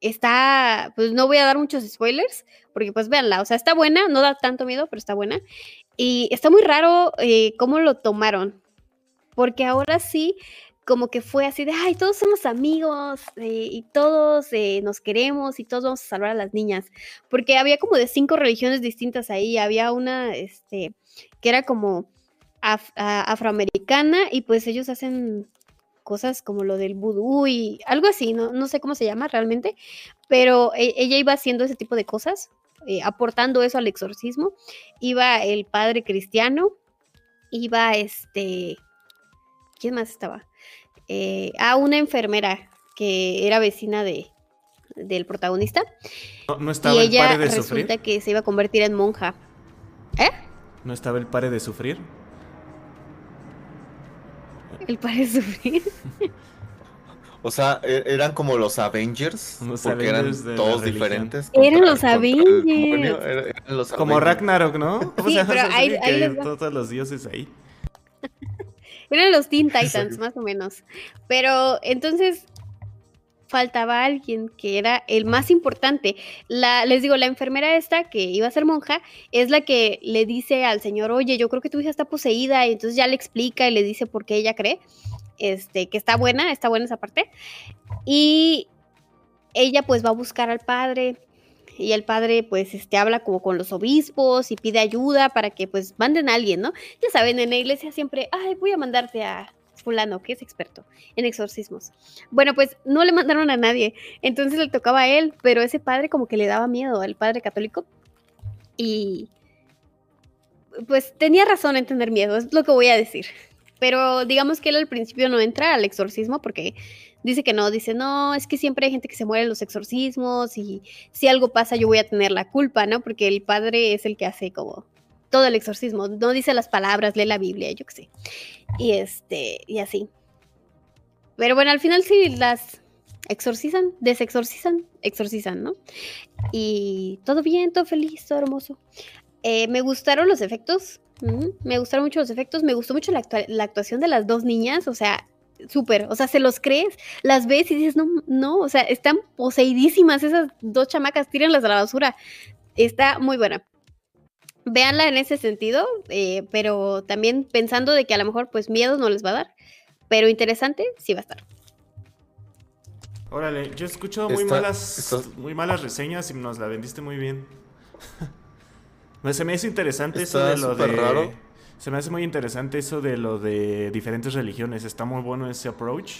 está, pues no voy a dar muchos spoilers, porque pues véanla, o sea, está buena, no da tanto miedo, pero está buena. Y está muy raro eh, cómo lo tomaron, porque ahora sí, como que fue así de, ay, todos somos amigos eh, y todos eh, nos queremos y todos vamos a salvar a las niñas, porque había como de cinco religiones distintas ahí, había una, este, que era como afroamericana y pues ellos hacen cosas como lo del vudú y algo así, no, no sé cómo se llama realmente, pero e, ella iba haciendo ese tipo de cosas, eh, aportando eso al exorcismo. Iba el padre cristiano, iba este, ¿quién más estaba? Eh, a una enfermera que era vecina de, del protagonista. No, estaba y ella de resulta que se iba a convertir en monja. ¿Eh? ¿No estaba el padre de sufrir? El padre sufrir. O sea, e-, eran como los Avengers, porque eran todos diferentes. Eran los Avengers. como Ragnarok, ¿no? Sí, pero hay, todos los dioses ahí. eran los Teen Titans, más o menos. Pero entonces faltaba alguien que era el más importante. La, les digo, la enfermera esta que iba a ser monja es la que le dice al señor, oye, yo creo que tu hija está poseída, y entonces ya le explica y le dice por qué ella cree este, que está buena, está buena esa parte. Y ella pues va a buscar al padre y el padre pues este habla como con los obispos y pide ayuda para que pues manden a alguien, ¿no? Ya saben, en la iglesia siempre, ay, voy a mandarte a fulano, que es experto en exorcismos. Bueno, pues no le mandaron a nadie, entonces le tocaba a él, pero ese padre como que le daba miedo al padre católico y pues tenía razón en tener miedo, es lo que voy a decir. Pero digamos que él al principio no entra al exorcismo porque dice que no, dice, no, es que siempre hay gente que se muere en los exorcismos y si algo pasa yo voy a tener la culpa, ¿no? Porque el padre es el que hace como todo el exorcismo, no dice las palabras, lee la Biblia, yo qué sé. Y este, y así. Pero bueno, al final sí las exorcizan, desexorcizan, exorcizan, ¿no? Y todo bien, todo feliz, todo hermoso. Eh, me gustaron los efectos, me gustaron mucho los efectos, me gustó mucho la, actuación de las dos niñas, o sea, súper, o sea, se los crees, las ves y dices, no, no, o sea, están poseidísimas esas dos chamacas, tírenlas a la basura. Está muy buena véanla en ese sentido, eh, pero también pensando de que a lo mejor pues miedos no les va a dar, pero interesante sí va a estar. Órale, yo escucho muy malas muy malas reseñas y nos la vendiste muy bien. se me hace interesante eso de lo de raro. Se me hace muy interesante eso de lo de diferentes religiones, está muy bueno ese approach.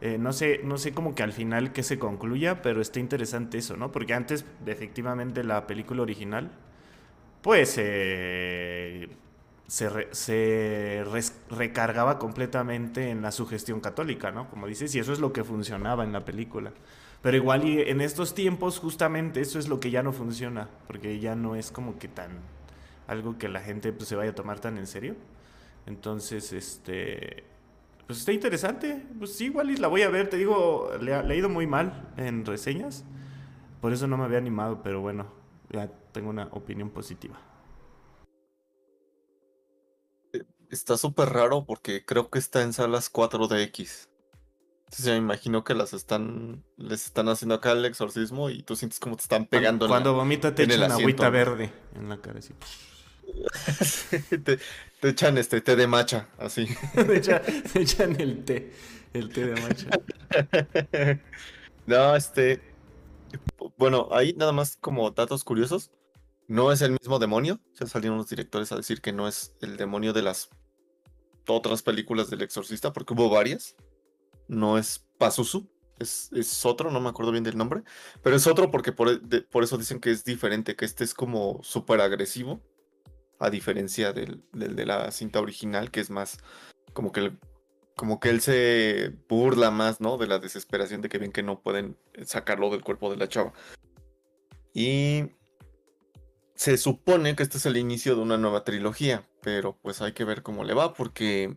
Eh, no sé, no sé como que al final que se concluya, pero está interesante eso, ¿no? Porque antes, efectivamente, la película original, pues eh, se, recargaba completamente en la sugestión católica, ¿no? Como dices, y eso es lo que funcionaba en la película. Pero igual en estos tiempos justamente eso es lo que ya no funciona, porque ya no es como que tan algo que la gente pues, se vaya a tomar tan en serio. Entonces, este, pues está interesante. Pues sí, igual y la voy a ver. Te digo, le ha, ido muy mal en reseñas. Por eso no me había animado, pero bueno, ya tengo una opinión positiva. Está súper raro porque creo que está en salas 4DX. Entonces me imagino que las están, les están haciendo acá el exorcismo y tú sientes como te están pegando. Cuando, vomita te echan agüita verde en la cara, te, echan este té de macha, así. te, echan, el té, el té de macha. no, este, bueno, ahí nada más como datos curiosos. No es el mismo demonio. Ya salieron los directores a decir que no es el demonio de las otras películas del exorcista, porque hubo varias no es Pazuzu, es, es, otro, no me acuerdo bien del nombre, pero es otro porque por, eso dicen que es diferente, que este es como súper agresivo, a diferencia del, de la cinta original, que es más como que, como que él se burla más, ¿no? De la desesperación de que ven que no pueden sacarlo del cuerpo de la chava. Y se supone que este es el inicio de una nueva trilogía, pero pues hay que ver cómo le va, porque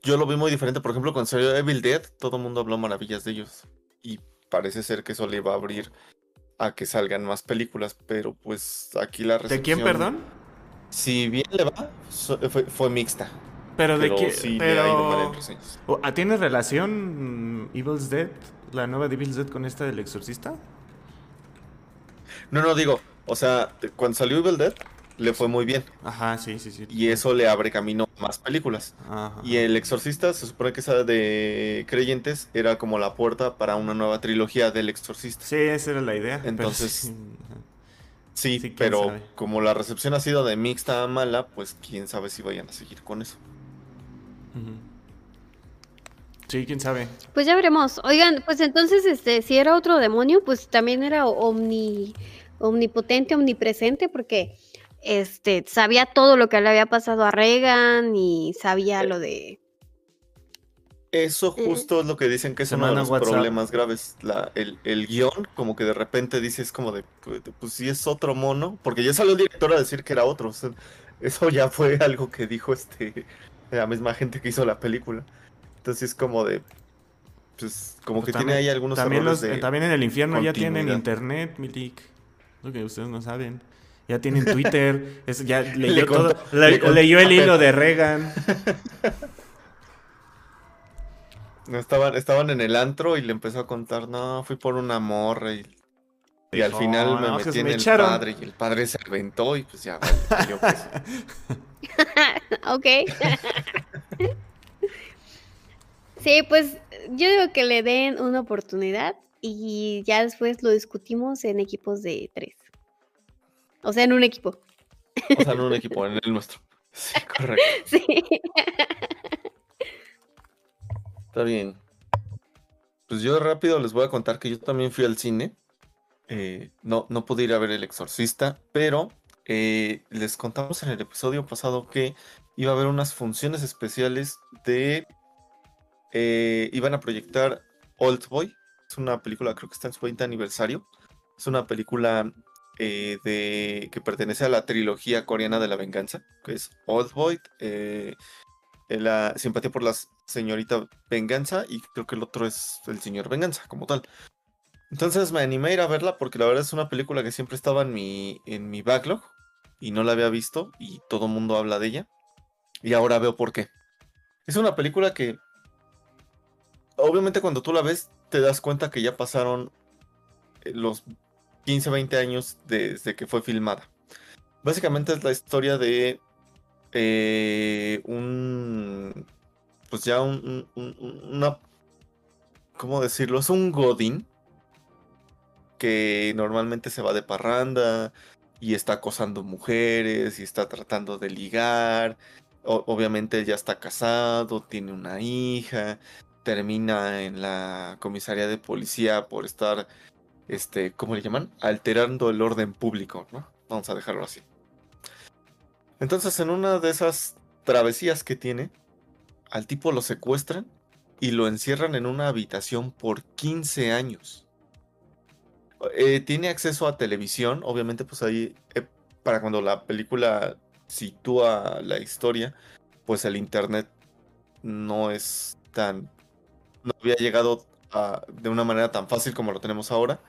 yo lo vi muy diferente. Por ejemplo, cuando salió Evil Dead, todo el mundo habló maravillas de ellos. Y parece ser que eso le va a abrir a que salgan más películas. Pero pues aquí la recepción... ¿De quién, perdón? Si bien le va, fue, mixta. ¿Pero, de qué? Sí pero... ¿Ah, ¿Tiene relación mm, Evil's Dead, la nueva de Evil's Dead, con esta del exorcista? No, no, digo, o sea, cuando salió Evil Dead, le fue muy bien. Ajá, sí, sí, sí. Y eso le abre camino a más películas. Y El Exorcista, se supone que esa de Creyentes era como la puerta para una nueva trilogía del Exorcista. Sí, esa era la idea. Entonces, sí, pero como la recepción ha sido de mixta a mala, pues quién sabe si vayan a seguir con eso. Sí, quién sabe. Pues ya veremos. Oigan, pues entonces, este, si era otro demonio, pues también era omni, omnipotente, omnipresente, porque este, sabía todo lo que le había pasado a Reagan y sabía eh, lo de... Eso justo es lo que dicen que es uno de los problemas graves. La, el, el, guion, como que de repente dices como de, pues, pues si es otro mono, porque ya salió el director a decir que era otro. eso ya fue algo que dijo este la misma gente que hizo la película. Entonces es como de, pues como pues que tiene ahí algunos también También en el infierno ya tienen internet, Milik. Lo que ustedes no saben ya tienen Twitter, ya leyó, todo, leyó el hilo de Reagan. estaban, estaban en el antro y le empezó a contar, no, fui por una morra y, al final me metí en el padre y el padre se aventó y pues ya, yo pues. ok. sí, pues yo digo que le den una oportunidad y ya después lo discutimos en equipos de tres. O sea, en un equipo. O sea, en un equipo, en el nuestro. Sí, correcto. Sí. Está bien. Pues yo rápido les voy a contar que yo también fui al cine. Eh, no, no pude ir a ver El Exorcista, pero eh, les contamos en el episodio pasado que iba a haber unas funciones especiales de... Eh, iban a proyectar Old Boy. Es una película, creo que está en su 20 aniversario. Es una película eh, de, que pertenece a la trilogía coreana de la venganza, que es Old Boy, la simpatía por la señorita Venganza y creo que el otro es el señor Venganza como tal. Entonces me animé a ir a verla porque la verdad es una película que siempre estaba en mi, en mi backlog y no la había visto y todo el mundo habla de ella. Y ahora veo por qué. Es una película que obviamente cuando tú la ves te das cuenta que ya pasaron eh, los 15, 20 años desde que fue filmada. Básicamente es la historia de eh, un, pues ya un, una, ¿cómo decirlo? Es un godín que normalmente se va de parranda y está acosando mujeres y está tratando de ligar. obviamente ya está casado, tiene una hija termina en la comisaría de policía por estar, este, ¿cómo le llaman? Alterando el orden público, ¿no? Vamos a dejarlo así. Entonces, en una de esas travesías que tiene, al tipo lo secuestran y lo encierran en una habitación por 15 años. Eh, tiene acceso a televisión, obviamente, pues ahí, eh, para cuando la película sitúa la historia, pues el internet no es tan. no había llegado de una manera tan fácil como lo tenemos ahora.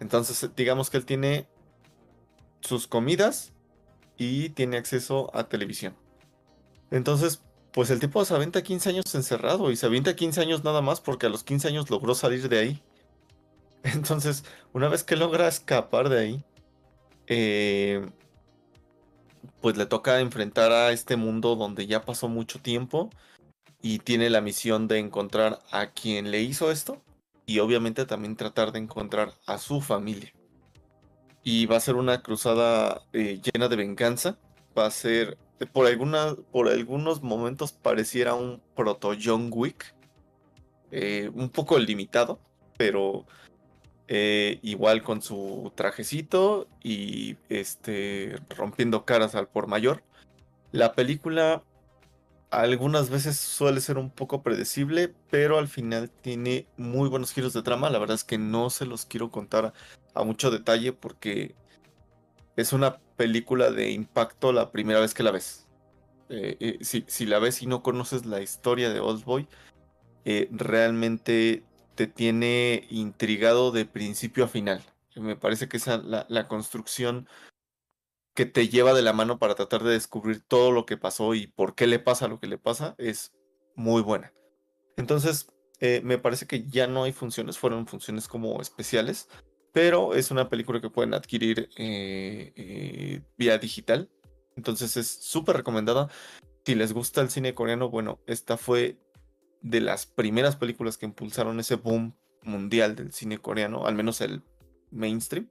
Entonces, digamos que él tiene sus comidas y tiene acceso a televisión. Entonces, pues el tipo se avienta 15 años encerrado y se avienta 15 años nada más porque a los 15 años logró salir de ahí. Entonces, una vez que logra escapar de ahí, eh, pues le toca enfrentar a este mundo donde ya pasó mucho tiempo y tiene la misión de encontrar a quien le hizo esto y obviamente también tratar de encontrar a su familia. Y va a ser una cruzada eh, llena de venganza. Va a ser, por, alguna, por algunos momentos pareciera un proto John Wick. Eh, un poco limitado, pero eh, igual con su trajecito y este rompiendo caras al por mayor. La película algunas veces suele ser un poco predecible, pero al final tiene muy buenos giros de trama. La verdad es que no se los quiero contar a mucho detalle porque es una película de impacto la primera vez que la ves. Eh, eh, si, si, la ves y no conoces la historia de Oldboy, realmente te tiene intrigado de principio a final. Me parece que esa la, construcción que te lleva de la mano para tratar de descubrir todo lo que pasó y por qué le pasa lo que le pasa es muy buena. Entonces, eh, me parece que ya no hay funciones, fueron funciones como especiales, pero es una película que pueden adquirir eh, eh, vía digital. Entonces es súper recomendada. Si les gusta el cine coreano, bueno, esta fue de las primeras películas que impulsaron ese boom mundial del cine coreano, al menos el mainstream.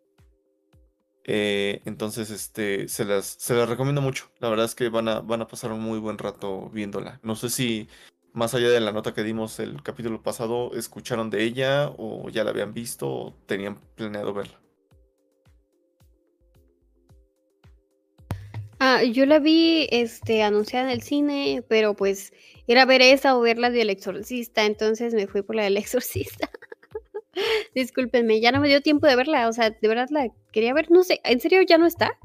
Eh, entonces, este, se las, se las recomiendo mucho. La verdad es que van a, van a pasar un muy buen rato viéndola. No sé si, más allá de la nota que dimos el capítulo pasado, escucharon de ella o ya la habían visto o tenían planeado verla. Ah, yo la vi este, anunciada en el cine, pero pues era ver esa o ver la del exorcista, entonces me fui por la del exorcista. Discúlpenme, ya no me dio tiempo de verla, o sea, de verdad la quería ver, no sé, ¿en serio ya no está?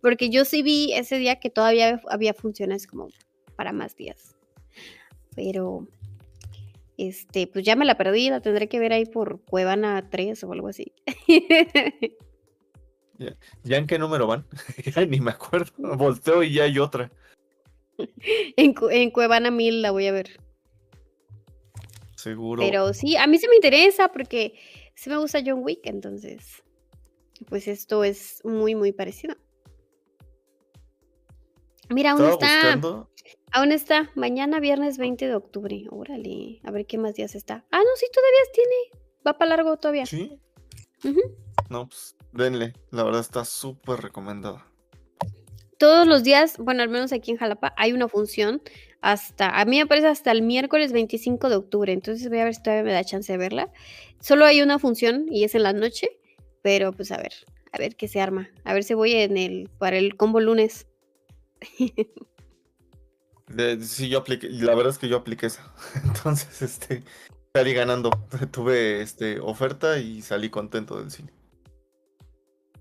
Porque yo sí vi ese día que todavía había funciones como para más días. Pero, este, pues ya me la perdí, la tendré que ver ahí por Cuevana 3 o algo así. ¿Ya, en qué número van? ni me acuerdo. Volteo y ya hay otra. en, en Cuevana 1000 la voy a ver. Seguro. Pero sí, a mí se me interesa porque sí me gusta John Wick, entonces, pues esto es muy, muy parecido. Mira, aún está. Aún está. Mañana, viernes 20 de octubre. Órale. A ver qué más días está. Ah, no, sí, todavía tiene. Va para largo todavía. Sí. No, pues denle. La verdad está súper recomendada. Todos los días, bueno, al menos aquí en Jalapa, hay una función hasta, a mí me parece hasta el miércoles 25 de octubre, entonces voy a ver si todavía me da chance de verla. Solo hay una función y es en la noche, pero pues a ver, a ver qué se arma. A ver si voy en el, para el combo lunes. sí, yo apliqué, la verdad es que yo apliqué esa. Entonces, este, salí ganando. Tuve este, oferta y salí contento del cine.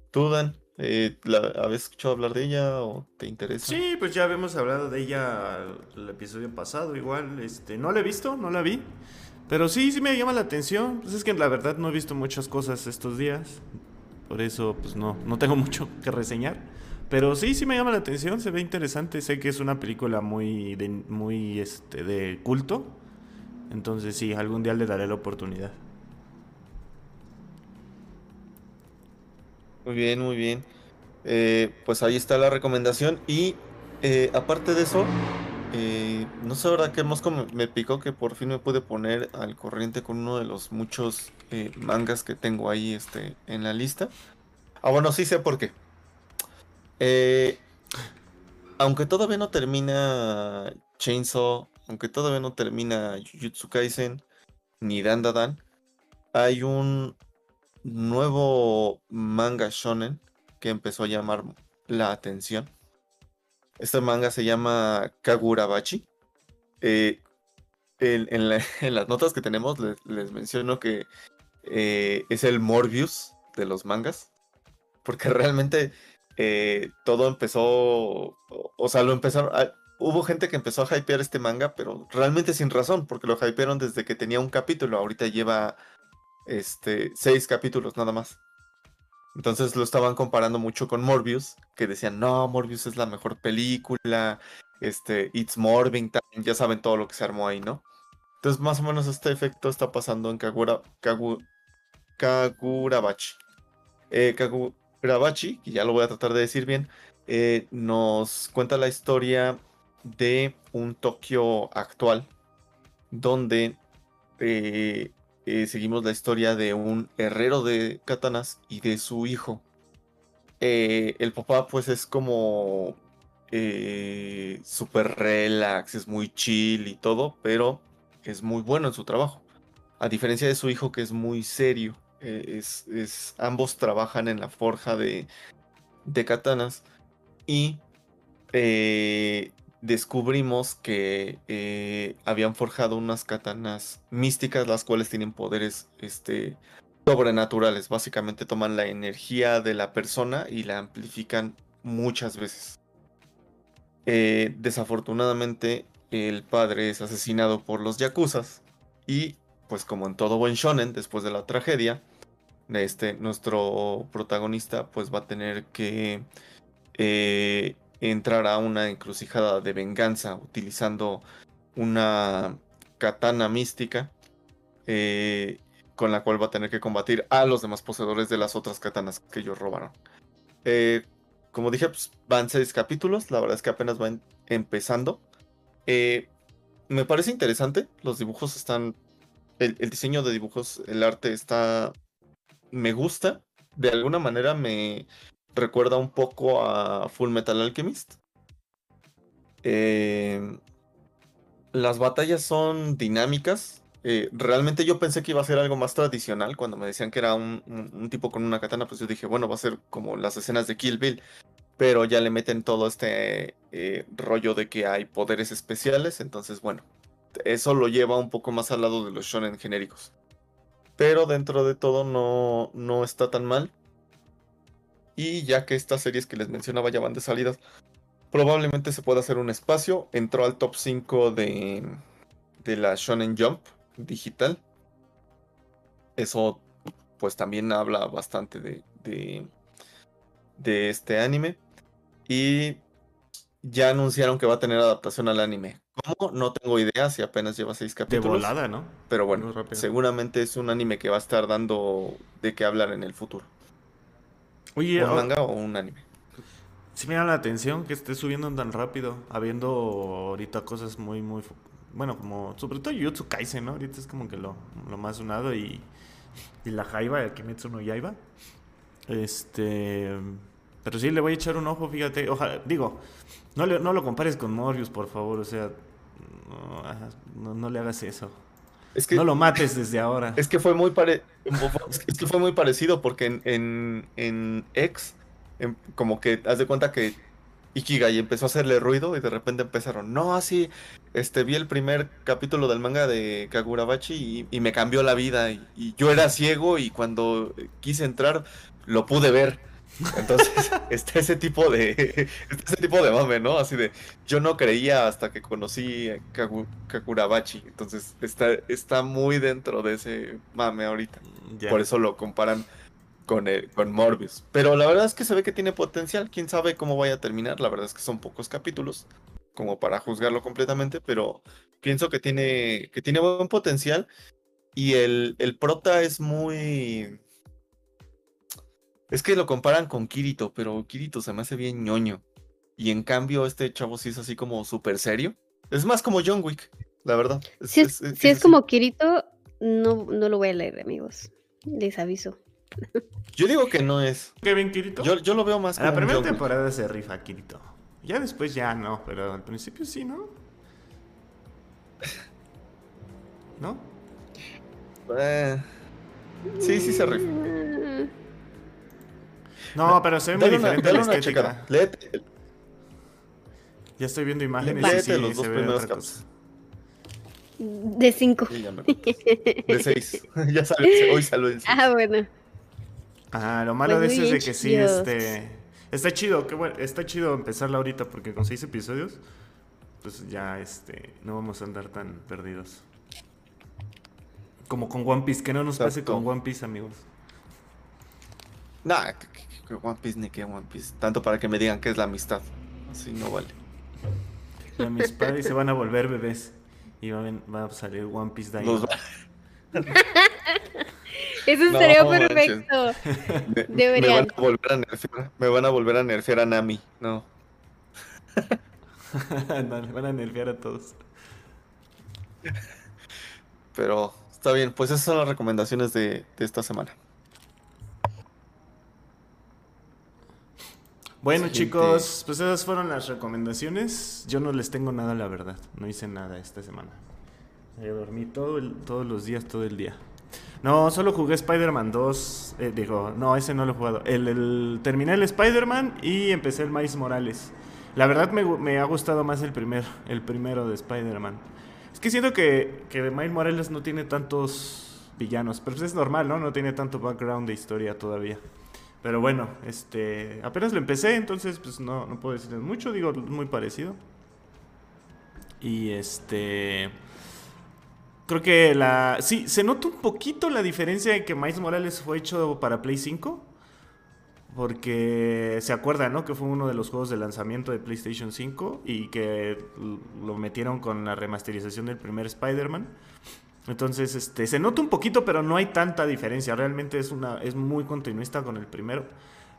¿Tú, Dan? Eh, ¿Habías escuchado hablar de ella o te interesa? Sí, pues ya habíamos hablado de ella el episodio pasado, igual. Este, no la he visto, no la vi. Pero sí, sí me llama la atención. Pues es que la verdad no he visto muchas cosas estos días. Por eso, pues no, no tengo mucho que reseñar. Pero sí, sí me llama la atención, se ve interesante. Sé que es una película muy de, muy este, de culto. Entonces sí, algún día le daré la oportunidad. Muy bien, muy bien. Eh, pues ahí está la recomendación. Y eh, aparte de eso, eh, no sé, ¿verdad? Que Mosco me, picó que por fin me pude poner al corriente con uno de los muchos mangas que tengo ahí este, en la lista. Ah, bueno, sí sé por qué. aunque todavía no termina Chainsaw, aunque todavía no termina Jujutsu Kaisen, ni Dan Dan, hay un nuevo manga shonen que empezó a llamar la atención. Este manga se llama Kagurabachi. Eh, en, las notas que tenemos les, menciono que eh, es el Morbius de los mangas. Porque realmente eh, todo empezó, o, sea, lo empezaron, hubo gente que empezó a hypear este manga, pero realmente sin razón, porque lo hypearon desde que tenía un capítulo, ahorita lleva este, seis capítulos nada más. Entonces lo estaban comparando mucho con Morbius, que decían, no, Morbius es la mejor película, este, It's Morbing, ya saben todo lo que se armó ahí, ¿no? Entonces más o menos este efecto está pasando en Kagura, Kagurabachi. Eh, Kagurabachi, que ya lo voy a tratar de decir bien, eh, nos cuenta la historia de un Tokio actual, donde eh, eh, seguimos la historia de un herrero de katanas y de su hijo. el papá pues es como super relax, es muy chill y todo, pero es muy bueno en su trabajo. A diferencia de su hijo que es muy serio. es, ambos trabajan en la forja de, de katanas y eh, descubrimos que eh, habían forjado unas katanas místicas, las cuales tienen poderes este, sobrenaturales. Básicamente toman la energía de la persona y la amplifican muchas veces. Eh, desafortunadamente, el padre es asesinado por los yakuzas y, pues como en todo buen shonen, después de la tragedia, este, nuestro protagonista pues va a tener que eh, entrar a una encrucijada de venganza utilizando una katana mística eh, con la cual va a tener que combatir a los demás poseedores de las otras katanas que ellos robaron. Eh, como dije, pues, van seis capítulos, la verdad es que apenas van empezando. me parece interesante, los dibujos están, el diseño de dibujos, el arte está, me gusta, de alguna manera me, recuerda un poco a Full Metal Alchemist. Em, las batallas son dinámicas. Eh, realmente yo pensé que iba a ser algo más tradicional. Cuando me decían que era un, tipo con una katana, pues yo dije, bueno, va a ser como las escenas de Kill Bill. Pero ya le meten todo este eh, rollo de que hay poderes especiales. Entonces, bueno, eso lo lleva un poco más al lado de los shonen genéricos. Pero dentro de todo no, no está tan mal. Y ya que estas series que les mencionaba ya van de salidas, probablemente se pueda hacer un espacio. Entró al top 5 de, de la Shonen Jump digital. Eso pues también habla bastante de, de, de este anime. Y ya anunciaron que va a tener adaptación al anime. ¿Cómo? No tengo idea si apenas lleva seis capítulos. De volada, ¿no? Pero bueno, seguramente es un anime que va a estar dando de qué hablar en el futuro. Oye, ¿Un manga o un anime? Sí me da la atención que esté subiendo tan rápido, habiendo ahorita cosas muy, muy... Bueno, como... Sobre todo Yutsu Kaisen, ¿no? Ahorita es como que lo, lo más sonado y... Y la Jaiba, el Kimetsu no Yaiba. Este... Pero sí, le voy a echar un ojo, fíjate. Ojalá, digo, no, no lo compares con Morbius, por favor. O sea, no, no le hagas eso no lo mates desde ahora. Es que fue muy pare... es que fue muy parecido porque en, en, en X, em, como que haz de cuenta que Ikigai empezó a hacerle ruido y de repente empezaron, no, así, este, vi el primer capítulo del manga de Kagurabachi y, me cambió la vida y, yo era ciego y cuando quise entrar lo pude ver. Entonces, está ese tipo de. ese tipo de mame, ¿no? Así de. Yo no creía hasta que conocí a Kakurabachi. Entonces, está, está muy dentro de ese mame ahorita. Por eso lo comparan con, el, con Morbius. Pero la verdad es que se ve que tiene potencial. Quién sabe cómo vaya a terminar. La verdad es que son pocos capítulos. Como para juzgarlo completamente. Pero pienso que tiene. que tiene buen potencial. Y el, el prota es muy es que lo comparan con Kirito, pero Kirito se me hace bien ñoño. Y en cambio, este chavo sí es así como súper serio. Es más como John Wick, la verdad. si es, como Kirito, no, no lo voy a leer, amigos. Les aviso. Yo digo que no es. ¿Kevin Kirito? Yo, yo lo veo más como. La primera temporada se rifa Kirito. Ya después ya no, pero al principio sí, ¿no? ¿No? Eh, sí, sí se rifa. No, pero se ve muy diferente la estética. Ya estoy viendo imágenes y sí, los dos se ve primeros otra caps. cosa. De 5. Sí, ya me De 6. ya sale, hoy salió en. Ah, bueno. Ah, lo malo Pues de eso es de que sí, este... Está chido, qué bueno, está chido empezarla ahorita porque con seis episodios, pues ya, este, no vamos a andar tan perdidos. Como con One Piece, que no nos pase con One Piece, amigos. Nah, que, One Piece ni que One Piece. Tanto para que me digan que es la amistad. Así no vale. Ya mis padres se van a volver bebés y va a, ven- va a salir One Piece Los Diamond. va- Eso No, estaría perfecto. me, me van a volver a nerfear. Me van a volver a nerfear a Nami. No. Ándale, van a nerfear a todos. Pero está bien. Pues esas son las recomendaciones de, de esta semana. Bueno, chicos, pues esas fueron las recomendaciones. Yo no les tengo nada, la verdad. No hice nada esta semana. Yo dormí todo el- todos los días, todo el día. No, solo jugué Spider-Man 2. eh, digo, no, ese no lo he jugado. El, el- terminé el Spider-Man y empecé el Miles Morales. La verdad me, me ha gustado más el, primer, el primero de Spider-Man. Es que siento que, que Miles Morales no tiene tantos villanos. Pero pues es normal, ¿no? No tiene tanto background de historia todavía. Pero bueno, este apenas lo empecé, entonces pues no, no puedo decirles mucho, digo, muy parecido. Y este creo que la sí, se nota un poquito la diferencia en que Miles Morales fue hecho para Play 5. Porque se acuerdan, ¿no? Que fue uno de los juegos de lanzamiento de PlayStation 5 y que lo metieron con la remasterización del primer Spider-Man. Entonces, este, se nota un poquito, pero no hay tanta diferencia. Realmente es una, es muy continuista con el primero.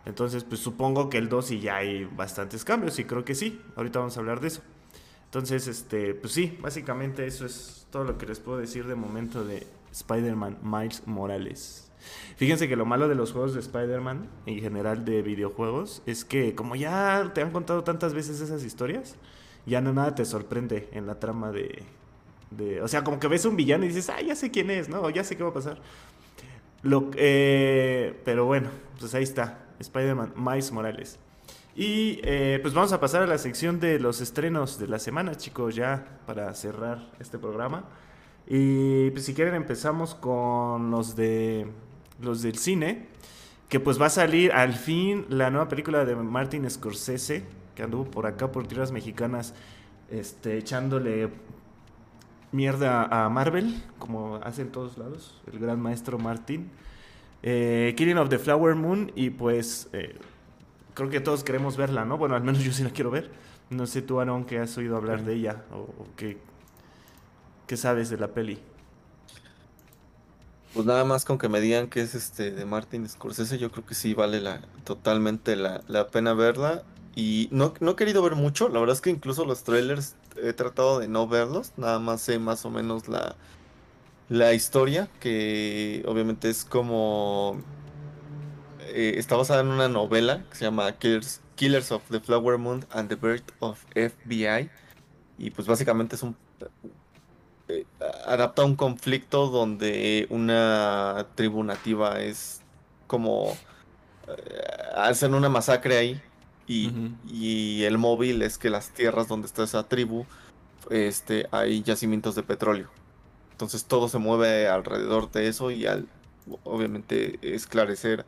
Entonces, pues supongo que el 2 sí ya hay bastantes cambios, y creo que sí. Ahorita vamos a hablar de eso. Entonces, este, pues sí, básicamente eso es todo lo que les puedo decir de momento de Spider-Man Miles Morales. Fíjense que lo malo de los juegos de Spider-Man, en general de videojuegos, es que como ya te han contado tantas veces esas historias, ya no nada te sorprende en la trama de, o sea, como que ves un villano y dices, ah, ya sé quién es, ¿no? Ya sé qué va a pasar. Lo, eh, pero bueno, pues ahí está, Spider-Man Miles Morales. Y eh, pues vamos a pasar a la sección de los estrenos de la semana, chicos, ya para cerrar este programa. Y pues si quieren empezamos con los de los del cine, que pues va a salir al fin la nueva película de Martin Scorsese, que anduvo por acá por tierras mexicanas, este, echándole mierda a Marvel, como hace en todos lados, el gran maestro Martin. Eh, Killing of the Flower Moon y pues eh, creo que todos queremos verla, ¿no? Bueno, al menos yo sí la quiero ver. No sé tú, Aaron, que has oído hablar de ella o, o qué, qué sabes de la peli. Pues nada más con que me digan que es este de Martin Scorsese, yo creo que sí vale la, totalmente la, la pena verla. Y no, no he querido ver mucho, la verdad es que incluso los trailers he tratado de no verlos, nada más sé más o menos la, la historia, que obviamente es como... eh, está basada en una novela que se llama Killers, Killers of the Flower Moon and the Birth of FBI. Y pues básicamente es un eh, adapta un conflicto donde una tribu nativa es como eh, hacen una masacre ahí y, el móvil es que las tierras donde está esa tribu este hay yacimientos de petróleo. Entonces todo se mueve alrededor de eso y al obviamente esclarecer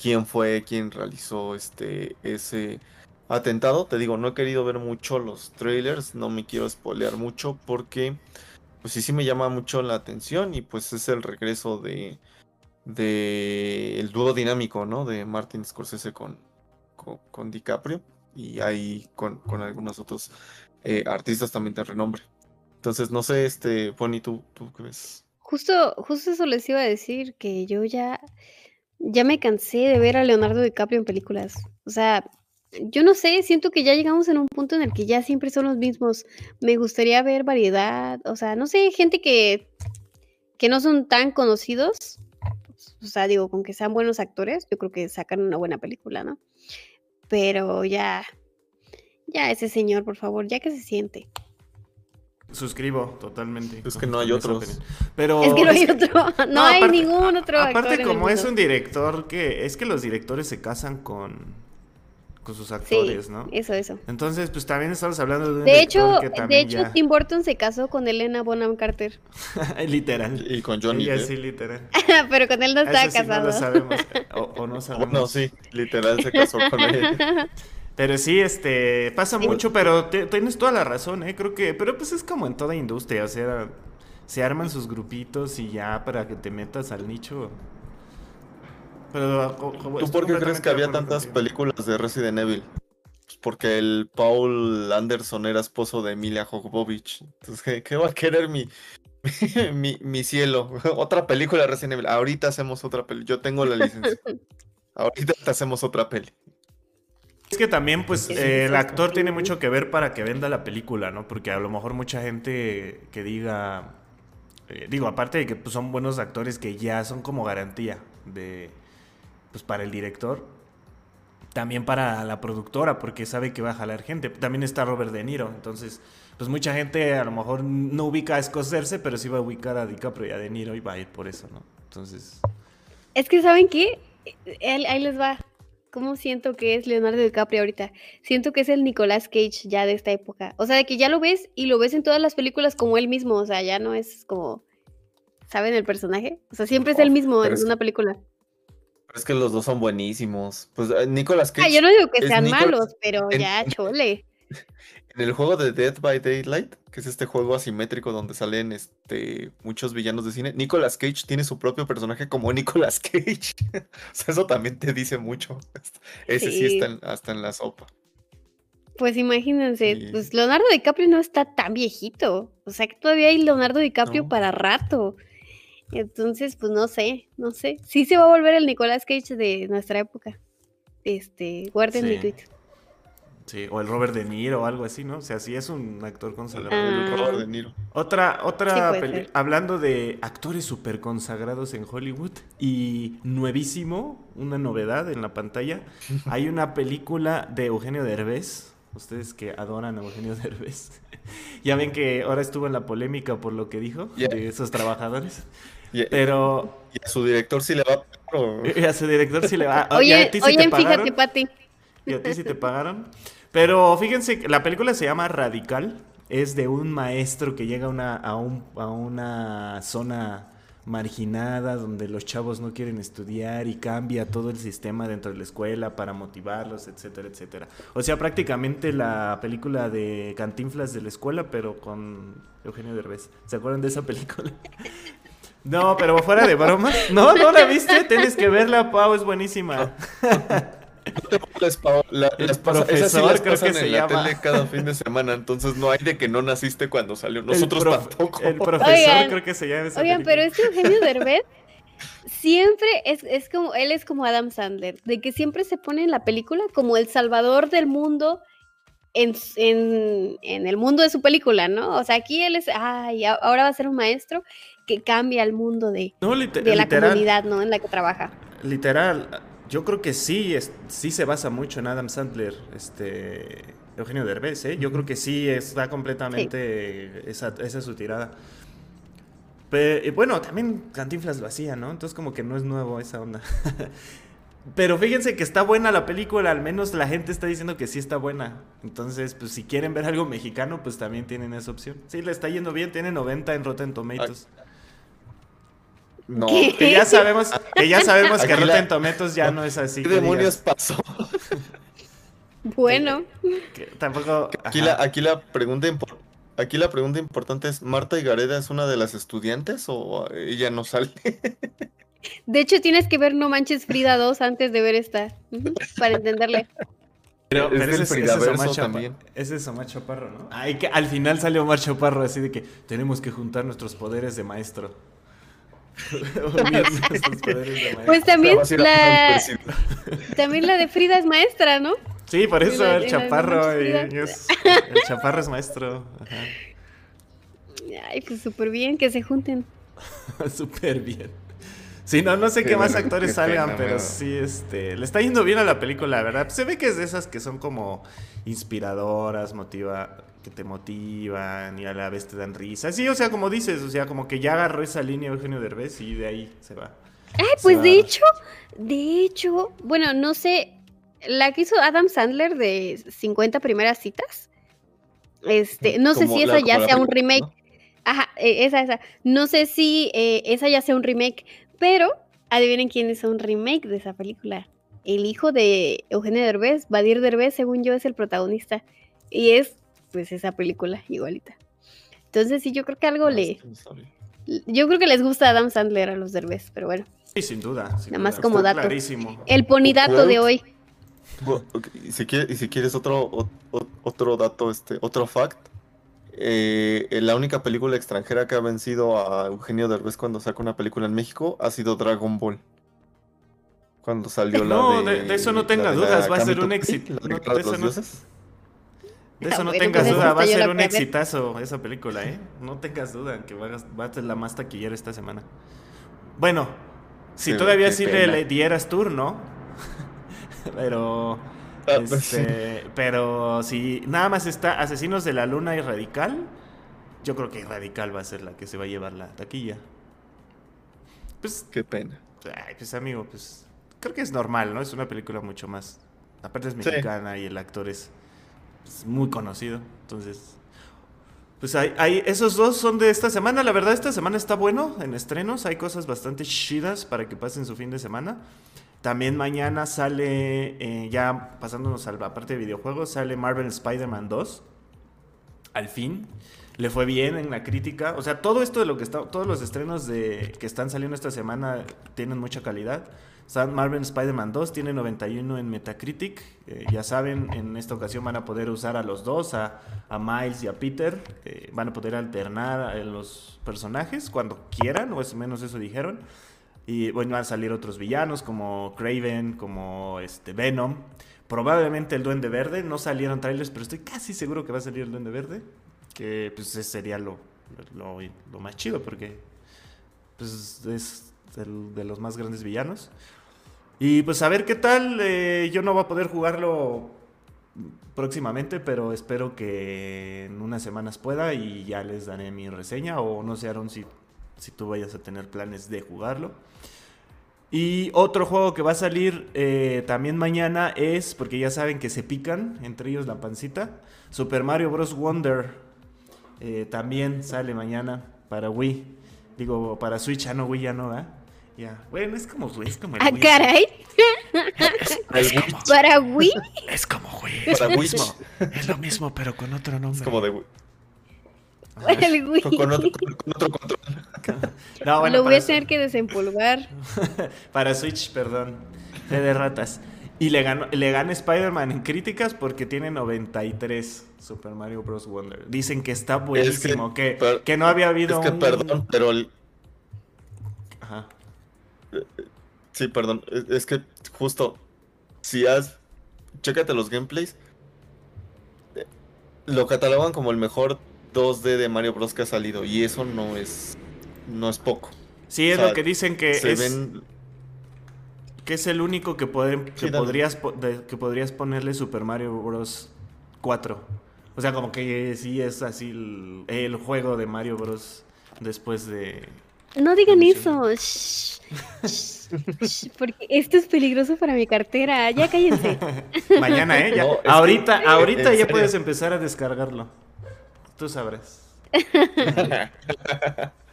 quién fue quién realizó este ese atentado. Te digo no he querido ver mucho los trailers no me quiero spoilear mucho porque pues sí, sí me llama mucho la atención y pues es el regreso de, de el dúo dinámico, ¿no? De Martin Scorsese con, con, DiCaprio y ahí con, con algunos otros eh, artistas también de renombre. Entonces, no sé, este, Bonnie, ¿tú, tú qué ves? Justo, justo eso les iba a decir, que yo ya, ya me cansé de ver a Leonardo DiCaprio en películas. O sea, yo no sé, siento que ya llegamos en un punto en el que ya siempre son los mismos. Me gustaría ver variedad, o sea, no sé, gente que, que no son tan conocidos. O sea, digo, con que sean buenos actores, yo creo que sacan una buena película, ¿no? Pero ya, ya ese señor, por favor, ya que se siente. Suscribo totalmente. Es que no hay otros. Pero es que no hay otro. No, hay ningún otro. Aparte, como es un director que. Es que los directores se casan con con sus actores, sí, ¿no? Eso, eso. Entonces, pues también estamos hablando de un De hecho, de hecho Tim Burton se casó con Elena Bonham Carter. literal. Y con Johnny Ella, sí, literal. Pero con él no estaba sí casado. No lo sabemos. O, o no sabemos. No, sí, literal se casó con él. Pero sí, este, pasa mucho, pero te, tienes toda la razón, ¿eh? Creo que, pero pues es como en toda industria, o sea, se arman sus grupitos y ya para que te metas al nicho. Pero, ¿Tú por qué crees que había tantas películas de Resident Evil? Pues porque el Paul Anderson era esposo de Emilia Jovovich. Entonces, ¿qué, va a querer mi, mi, mi, cielo? Otra película de Resident Evil. Ahorita hacemos otra peli. Yo tengo la licencia. Ahorita te hacemos otra peli. Es que también, pues, eh, el actor tiene mucho que ver para que venda la película, ¿no? Porque a lo mejor mucha gente que diga, eh, digo, aparte de que pues, son buenos actores que ya son como garantía de, pues, para el director, también para la productora, porque sabe que va a jalar gente. También está Robert De Niro, entonces, pues mucha gente a lo mejor no ubica a Scorsese, pero sí va a ubicar a DiCaprio y a De Niro y va a ir por eso, ¿no? Entonces... Es que, ¿saben qué? Ahí les va. ¿Cómo siento que es Leonardo DiCaprio ahorita? Siento que es el Nicolas Cage ya de esta época. O sea, de que ya lo ves y lo ves en todas las películas como él mismo. O sea, ya no es como. ¿Saben el personaje? O sea, siempre es el mismo en una película. Pero es que los dos son buenísimos. Pues eh, Nicolas Cage. Ah, yo no digo que sean malos, pero ya, chole. En el juego de Dead by Daylight, que es este juego asimétrico donde salen este, muchos villanos de cine, Nicolas Cage tiene su propio personaje como Nicolas Cage. o sea, eso también te dice mucho. Ese sí, está hasta en la sopa. Pues imagínense, pues Leonardo DiCaprio no está tan viejito. O sea que todavía hay Leonardo DiCaprio para rato. Entonces, pues no sé, no sé. Sí se va a volver el Nicolas Cage de nuestra época. Este, guarden mi tweet. Sí, o el Robert De Niro o algo así, ¿no? O sea, sí es un actor consagrado. Ah. Robert De Niro. Otra, otra hablando de actores súper consagrados en Hollywood y nuevísimo, una novedad en la pantalla, hay una película de Eugenio Derbez, ustedes que adoran a Eugenio Derbez, ya ven que ahora estuvo en la polémica por lo que dijo de esos trabajadores. Pero... Y a su director sí le va... Y a su director sí le va... Oye, oye fíjate, Pati. ¿Y a ti sí te pagaron? Pero fíjense, la película se llama Radical. Es de un maestro que llega a una, a, un, a una zona marginada donde los chavos no quieren estudiar y cambia todo el sistema dentro de la escuela para motivarlos, etcétera, etcétera. O sea, prácticamente la película de Cantinflas de la escuela, pero con Eugenio Derbez. ¿Se acuerdan de esa película? No, pero fuera de bromas. No, no la viste, tienes que verla, Pau, es buenísima. las, la, las profesor, creo que se llama. tele cada fin de semana, entonces no hay de que no naciste cuando salió. Nosotros tampoco. El profesor creo que se llama esa Oigan, pero este Eugenio Derbez siempre es, es como, él es como Adam Sandler, de que siempre se pone en la película como el salvador del mundo en, en, en, el mundo de su película, ¿no? O sea, aquí él es, ay, ahora va a ser un maestro que cambia el mundo de, de la comunidad, ¿no? En la que trabaja. Literal, yo creo que sí, es, sí se basa mucho en Adam Sandler, este Eugenio Derbez, ¿eh? Yo creo que sí está completamente Esa, esa es su tirada. Pero, bueno, también Cantinflas lo hacía, ¿no? Entonces como que no es nuevo esa onda. Pero fíjense que está buena la película, al menos la gente está diciendo que sí está buena. Entonces, pues si quieren ver algo mexicano, pues también tienen esa opción. Sí, le está yendo bien, tiene 90 en Rotten Tomatoes. No. Que ya sabemos, que ya sabemos que Rotten Tomatoes ya no es así. ¿Qué demonios pasó? Bueno. tampoco. Aquí la, aquí la pregunta aquí la pregunta importante es: ¿Marta Gareda es una de las estudiantes o ella no sale? De hecho, tienes que ver No Manches Frida 2 antes de ver esta, para entenderle. Pero, pero ese, ese, es Omar también. ese es Omar Chaparro, ¿no? Ay, que al final salió Omar Chaparro así de que tenemos que juntar nuestros poderes de maestro. pues también la, también la de Frida es maestra, ¿no? Sí, por eso el chaparro. el chaparro es maestro. Ay, pues súper bien que se junten. súper bien. Sí, no, no sé qué, más actores salgan, pero sí, este, le está yendo bien a la película, ¿verdad? Se ve que es de esas que son como inspiradoras, motiva, que te motivan y a la vez te dan risa. Sí, o sea, como dices, o sea, como que ya agarró esa línea Eugenio Derbez y de ahí se va. Ay, pues de hecho, de hecho, bueno, no sé, la que hizo Adam Sandler de 50 primeras citas, este, no sé si esa ya sea un remake. Ajá, e, esa, esa. No sé si eh, esa ya sea un remake, pero adivinen quién hizo un remake de esa película. El hijo de Eugenio Derbez, Badir Derbez, según yo, es el protagonista. Y es, pues, esa película igualita. Entonces, sí, yo creo que algo ah, le. Yo creo que les gusta Adam Sandler a los Derbez, pero bueno. Sí, sin duda. Nada más como dato. El ponidato de hoy. y, si quieres, otro, otro dato, este, otro fact. Eh, la única película extranjera que ha vencido a Eugenio Derbez cuando saca una película en México ha sido Dragon Ball. Cuando salió la no, de, eso no tenga dudas, va a ser un éxito. de, eso no, de eso no tengas pues duda, va a ser un exitazo esa película, ¿eh? No tengas duda que va a, ser la más taquillera esta semana. Bueno, si todavía sí le, dieras tour, ¿no? pero. Ah, pues este, pero si nada más está Asesinos de la Luna y Radical, yo creo que Radical va a ser la que se va a llevar la taquilla. Pues. Qué pena. Ay, pues amigo, pues. Creo que es normal, ¿no? Es una película mucho más. Aparte es mexicana y el actor es, es muy conocido. Entonces, pues hay, esos dos son de esta semana. La verdad, esta semana está bueno en estrenos. Hay cosas bastante chidas para que pasen su fin de semana. También mañana sale, eh, ya pasándonos a la parte de videojuegos, sale Marvel Spider-Man 2. Al fin. Le fue bien en la crítica. O sea, todo esto de lo que está, todos los estrenos de, que están saliendo esta semana tienen mucha calidad. Marvel Spider-Man 2 tiene 91 en Metacritic. Eh, ya saben, en esta ocasión van a poder usar a los dos, a, Miles y a Peter. Eh, van a poder alternar a los personajes cuando quieran, o es menos eso dijeron. Y bueno, van a salir otros villanos como Craven, como este Venom. Probablemente el Duende Verde. No salieron trailers, pero estoy casi seguro que va a salir el Duende Verde. Que pues ese sería lo, lo, más chido porque pues, es de los más grandes villanos. Y pues a ver qué tal. Eh, yo no voy a poder jugarlo próximamente, pero espero que en unas semanas pueda y ya les daré mi reseña. O no sé, Aaron, si, si tú vayas a tener planes de jugarlo. Y otro juego que va a salir eh, también mañana es, porque ya saben que se pican, entre ellos la pancita, Super Mario Bros. Wonder. Eh, también sale mañana para Wii. Digo, para Switch, ah, no, Wii ya no, ¿eh? Ya. Bueno, es como Wii, es como el ¿Ah, caray? ¿Para Wii? Es como Wii. Es lo mismo. Es lo mismo, pero con otro nombre. Es como de Wii. El Wii. Con, otro, control. No, bueno, lo voy a tener que desempolvar. para Switch, perdón. de ratas. Y le, ganó, le gana Spider-Man en críticas porque tiene 93 Super Mario Bros. Wonder. Dicen que está buenísimo, que, que, no había habido. Es que, perdón, pero. Ajá. Sí, perdón. Es que justo, si has... Chécate los gameplays. Eh, lo catalogan como el mejor 2D de Mario Bros. que ha salido. Y eso no es... No es poco. Sí, es lo que dicen que es... Que es el único que, que, podrías, que podrías ponerle Super Mario Bros. 4. O sea, como que sí es así el juego de Mario Bros. después de no digan eso. porque esto es peligroso para mi cartera. Ya cállense. Mañana, ¿eh? ahorita ahorita ya puedes empezar a descargarlo. Tú sabrás.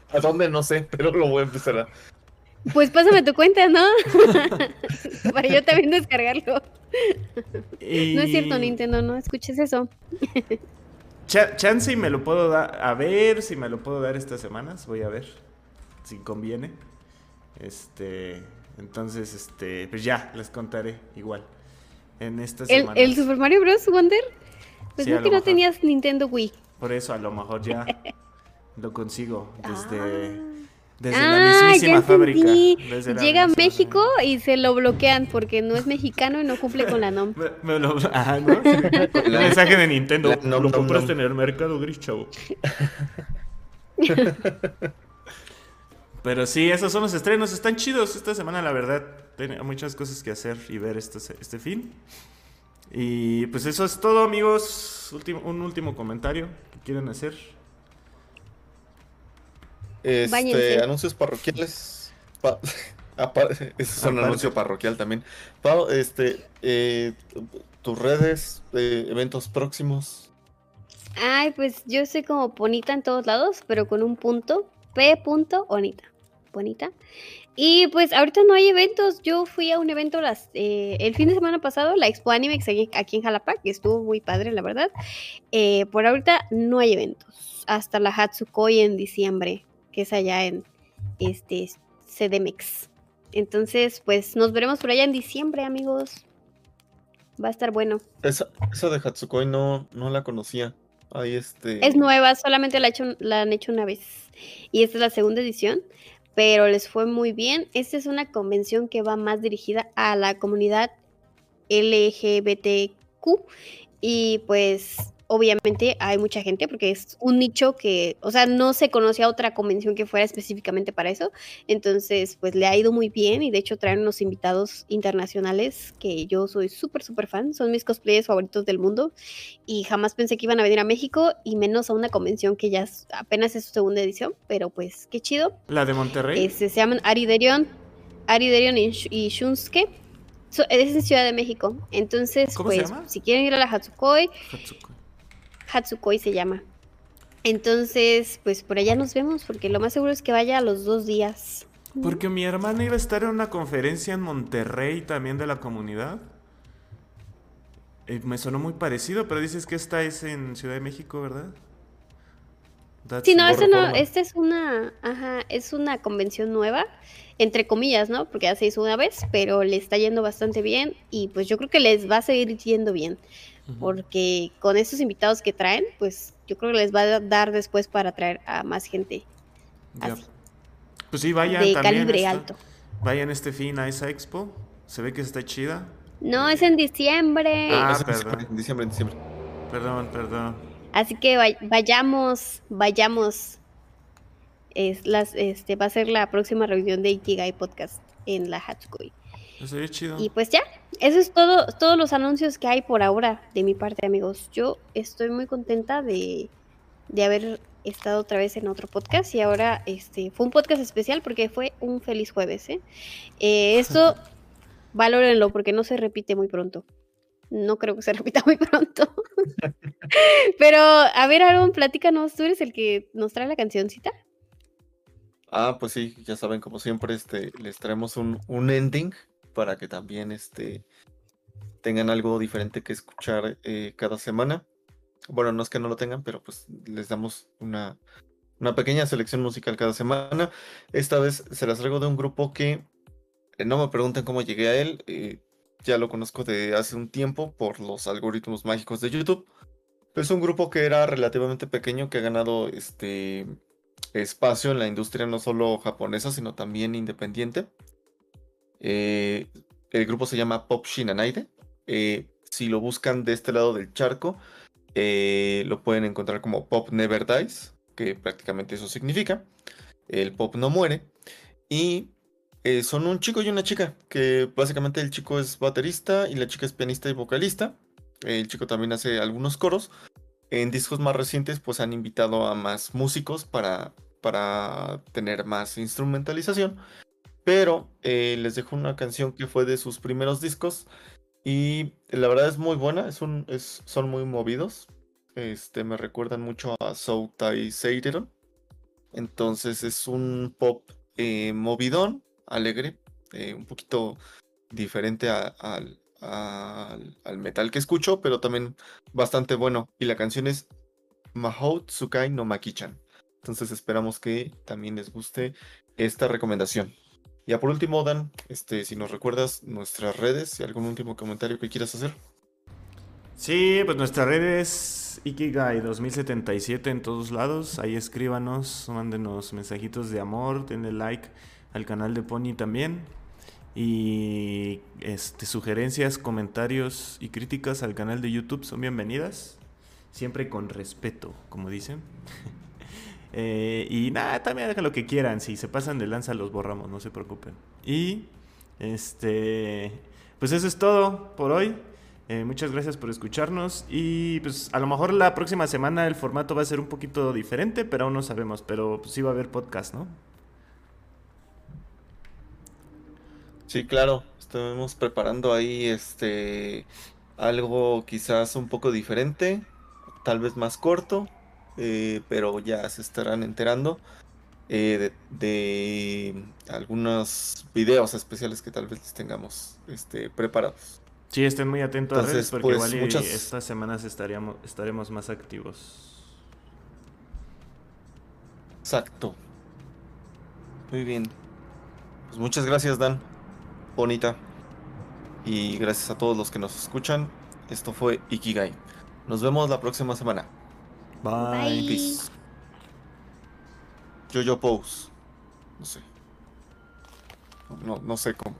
¿A dónde? No sé, pero lo voy a empezar a. Pues pásame tu cuenta, ¿no? para yo también descargarlo. No es cierto, Nintendo, no escuches eso. chance y me lo puedo dar. A ver si me lo puedo dar estas semanas. Voy a ver si conviene. Este, entonces, este, pues ya, les contaré igual. En estas ¿El, ¿El Super Mario Bros. Wonder? Pues no que no tenías Nintendo Wii. Por eso a lo mejor ya lo consigo desde, ah. desde la ah, mismísima fábrica. Llega a México y se lo bloquean porque no es mexicano y no cumple con la NOM. me, lo, ah, ¿no? el mensaje de Nintendo. lo compraste en el mercado gris, chavo. Pero sí, esos son los estrenos. Están chidos esta semana, la verdad. Tengo muchas cosas que hacer y ver este, este fin. Y pues eso es todo, amigos. último, un último comentario que quieren hacer. Este, anuncios parroquiales. ese es un anuncio parroquial también. Pau, este, eh, tus redes, eh, eventos próximos. Ay, pues yo soy como bonita en todos lados, pero con un punto. P. Bonita. Bonita. Y pues ahorita no hay eventos. Yo fui a un evento las, eh, el fin de semana pasado, la Expo Anime aquí en Jalapa, que estuvo muy padre, la verdad. por ahorita no hay eventos. Hasta la Hatsukoi en diciembre, que es allá en este CDMX. Entonces, pues nos veremos por allá en diciembre, amigos. Va a estar bueno. Esa, de Hatsukoi no, no la conocía. Ahí este... Es nueva, solamente la, hecho, la han hecho una vez. Y esta es la segunda edición, pero les fue muy bien. Esta es una convención que va más dirigida a la comunidad LGBTQ. Y pues obviamente hay mucha gente porque es un nicho que, o sea, no se conocía otra convención que fuera específicamente para eso. Entonces, pues le ha ido muy bien y de hecho traen unos invitados internacionales que yo soy súper, súper fan. Son mis cosplayers favoritos del mundo y jamás pensé que iban a venir a México y menos a una convención que ya apenas es su segunda edición, pero pues qué chido. ¿La de Monterrey? Este, se llaman Ariderion, Ariderion y, Shunsuke. es en Ciudad de México. Entonces, pues, si quieren ir a la Hatsukoi, Hatsukoi. Hatsukoi se llama. Entonces, pues por allá nos vemos, porque lo más seguro es que vaya a los dos días. Porque mi hermana iba a estar en una conferencia en Monterrey también de la comunidad. Eh, me sonó muy parecido, pero dices que esta es en Ciudad de México, ¿verdad? sí, no, esta no, esta es una, ajá, es una convención nueva, entre comillas, ¿no? Porque ya se hizo una vez, pero le está yendo bastante bien y pues yo creo que les va a seguir yendo bien porque con estos invitados que traen, pues yo creo que les va a dar después para traer a más gente. Pues sí, vayan de calibre alto. Vayan este fin a esa expo. Se ve que está chida. No, es en diciembre. Ah, perdón. En diciembre, en diciembre. Perdón, perdón. Así que vayamos, vayamos. Es las, este, va a ser la próxima reunión de Ikigai Podcast en la Hatsukoi. Y pues ya, eso es todo, todos los anuncios que hay por ahora de mi parte, amigos. Yo estoy muy contenta de, haber estado otra vez en otro podcast y ahora este fue un podcast especial porque fue un feliz jueves. ¿eh? eh esto, valórenlo porque no se repite muy pronto. No creo que se repita muy pronto. Pero, a ver, Aaron, platícanos, tú eres el que nos trae la cancioncita. Ah, pues sí, ya saben, como siempre, este, les traemos un, un ending para que también este, tengan algo diferente que escuchar eh, cada semana. Bueno, no es que no lo tengan, pero pues les damos una, pequeña selección musical cada semana. Esta vez se las traigo de un grupo que eh, no me pregunten cómo llegué a él. Eh, ya lo conozco de hace un tiempo por los algoritmos mágicos de YouTube. Es un grupo que era relativamente pequeño, que ha ganado este espacio en la industria no solo japonesa, sino también independiente. Eh, el grupo se llama Pop Shinanaide. Eh, si lo buscan de este lado del charco, eh, lo pueden encontrar como Pop Never Dies, que prácticamente eso significa. El pop no muere. Y son un chico y una chica, que básicamente el chico es baterista y la chica es pianista y vocalista. El chico también hace algunos coros. En discos más recientes, pues han invitado a más músicos para, para tener más instrumentalización. Pero eh, les dejo una canción que fue de sus primeros discos. Y la verdad es muy buena, es un, son muy movidos. Este, me recuerdan mucho a Soutai Seireron. Entonces es un pop eh, movidón, alegre, eh, un poquito diferente al, al, metal que escucho, pero también bastante bueno. Y la canción es Mahou Tsukai no Makichan. Entonces esperamos que también les guste esta recomendación. Ya por último, Dan, este, si nos recuerdas nuestras redes y algún último comentario que quieras hacer. Sí, pues nuestras redes Ikigai 2077 en todos lados. Ahí escríbanos, mándenos mensajitos de amor, denle like al canal de Pony también. Y este, sugerencias, comentarios y críticas al canal de YouTube son bienvenidas. Siempre con respeto, como dicen. Eh, y nada, también hagan lo que quieran. Si se pasan de lanza, los borramos, no se preocupen. Y este, pues eso es todo por hoy. Eh, muchas gracias por escucharnos y pues a lo mejor la próxima semana el formato va a ser un poquito diferente, pero aún no sabemos, pero pues sí va a haber podcast, ¿no? Sí, claro, estamos preparando ahí este algo quizás un poco diferente, tal vez más corto, eh, pero ya se estarán enterando eh, de, algunos videos especiales que tal vez les tengamos este, preparados. Sí, estén muy atentos a redes porque pues, igual muchas... estas semanas estaríamos, estaremos más activos. Exacto. Muy bien. Pues muchas gracias, Dan. Bonita. Y gracias a todos los que nos escuchan. Esto fue Ikigai. Nos vemos la próxima semana. Bye. Bye. Peace. Yo-Yo Pose. No sé. No, no sé cómo.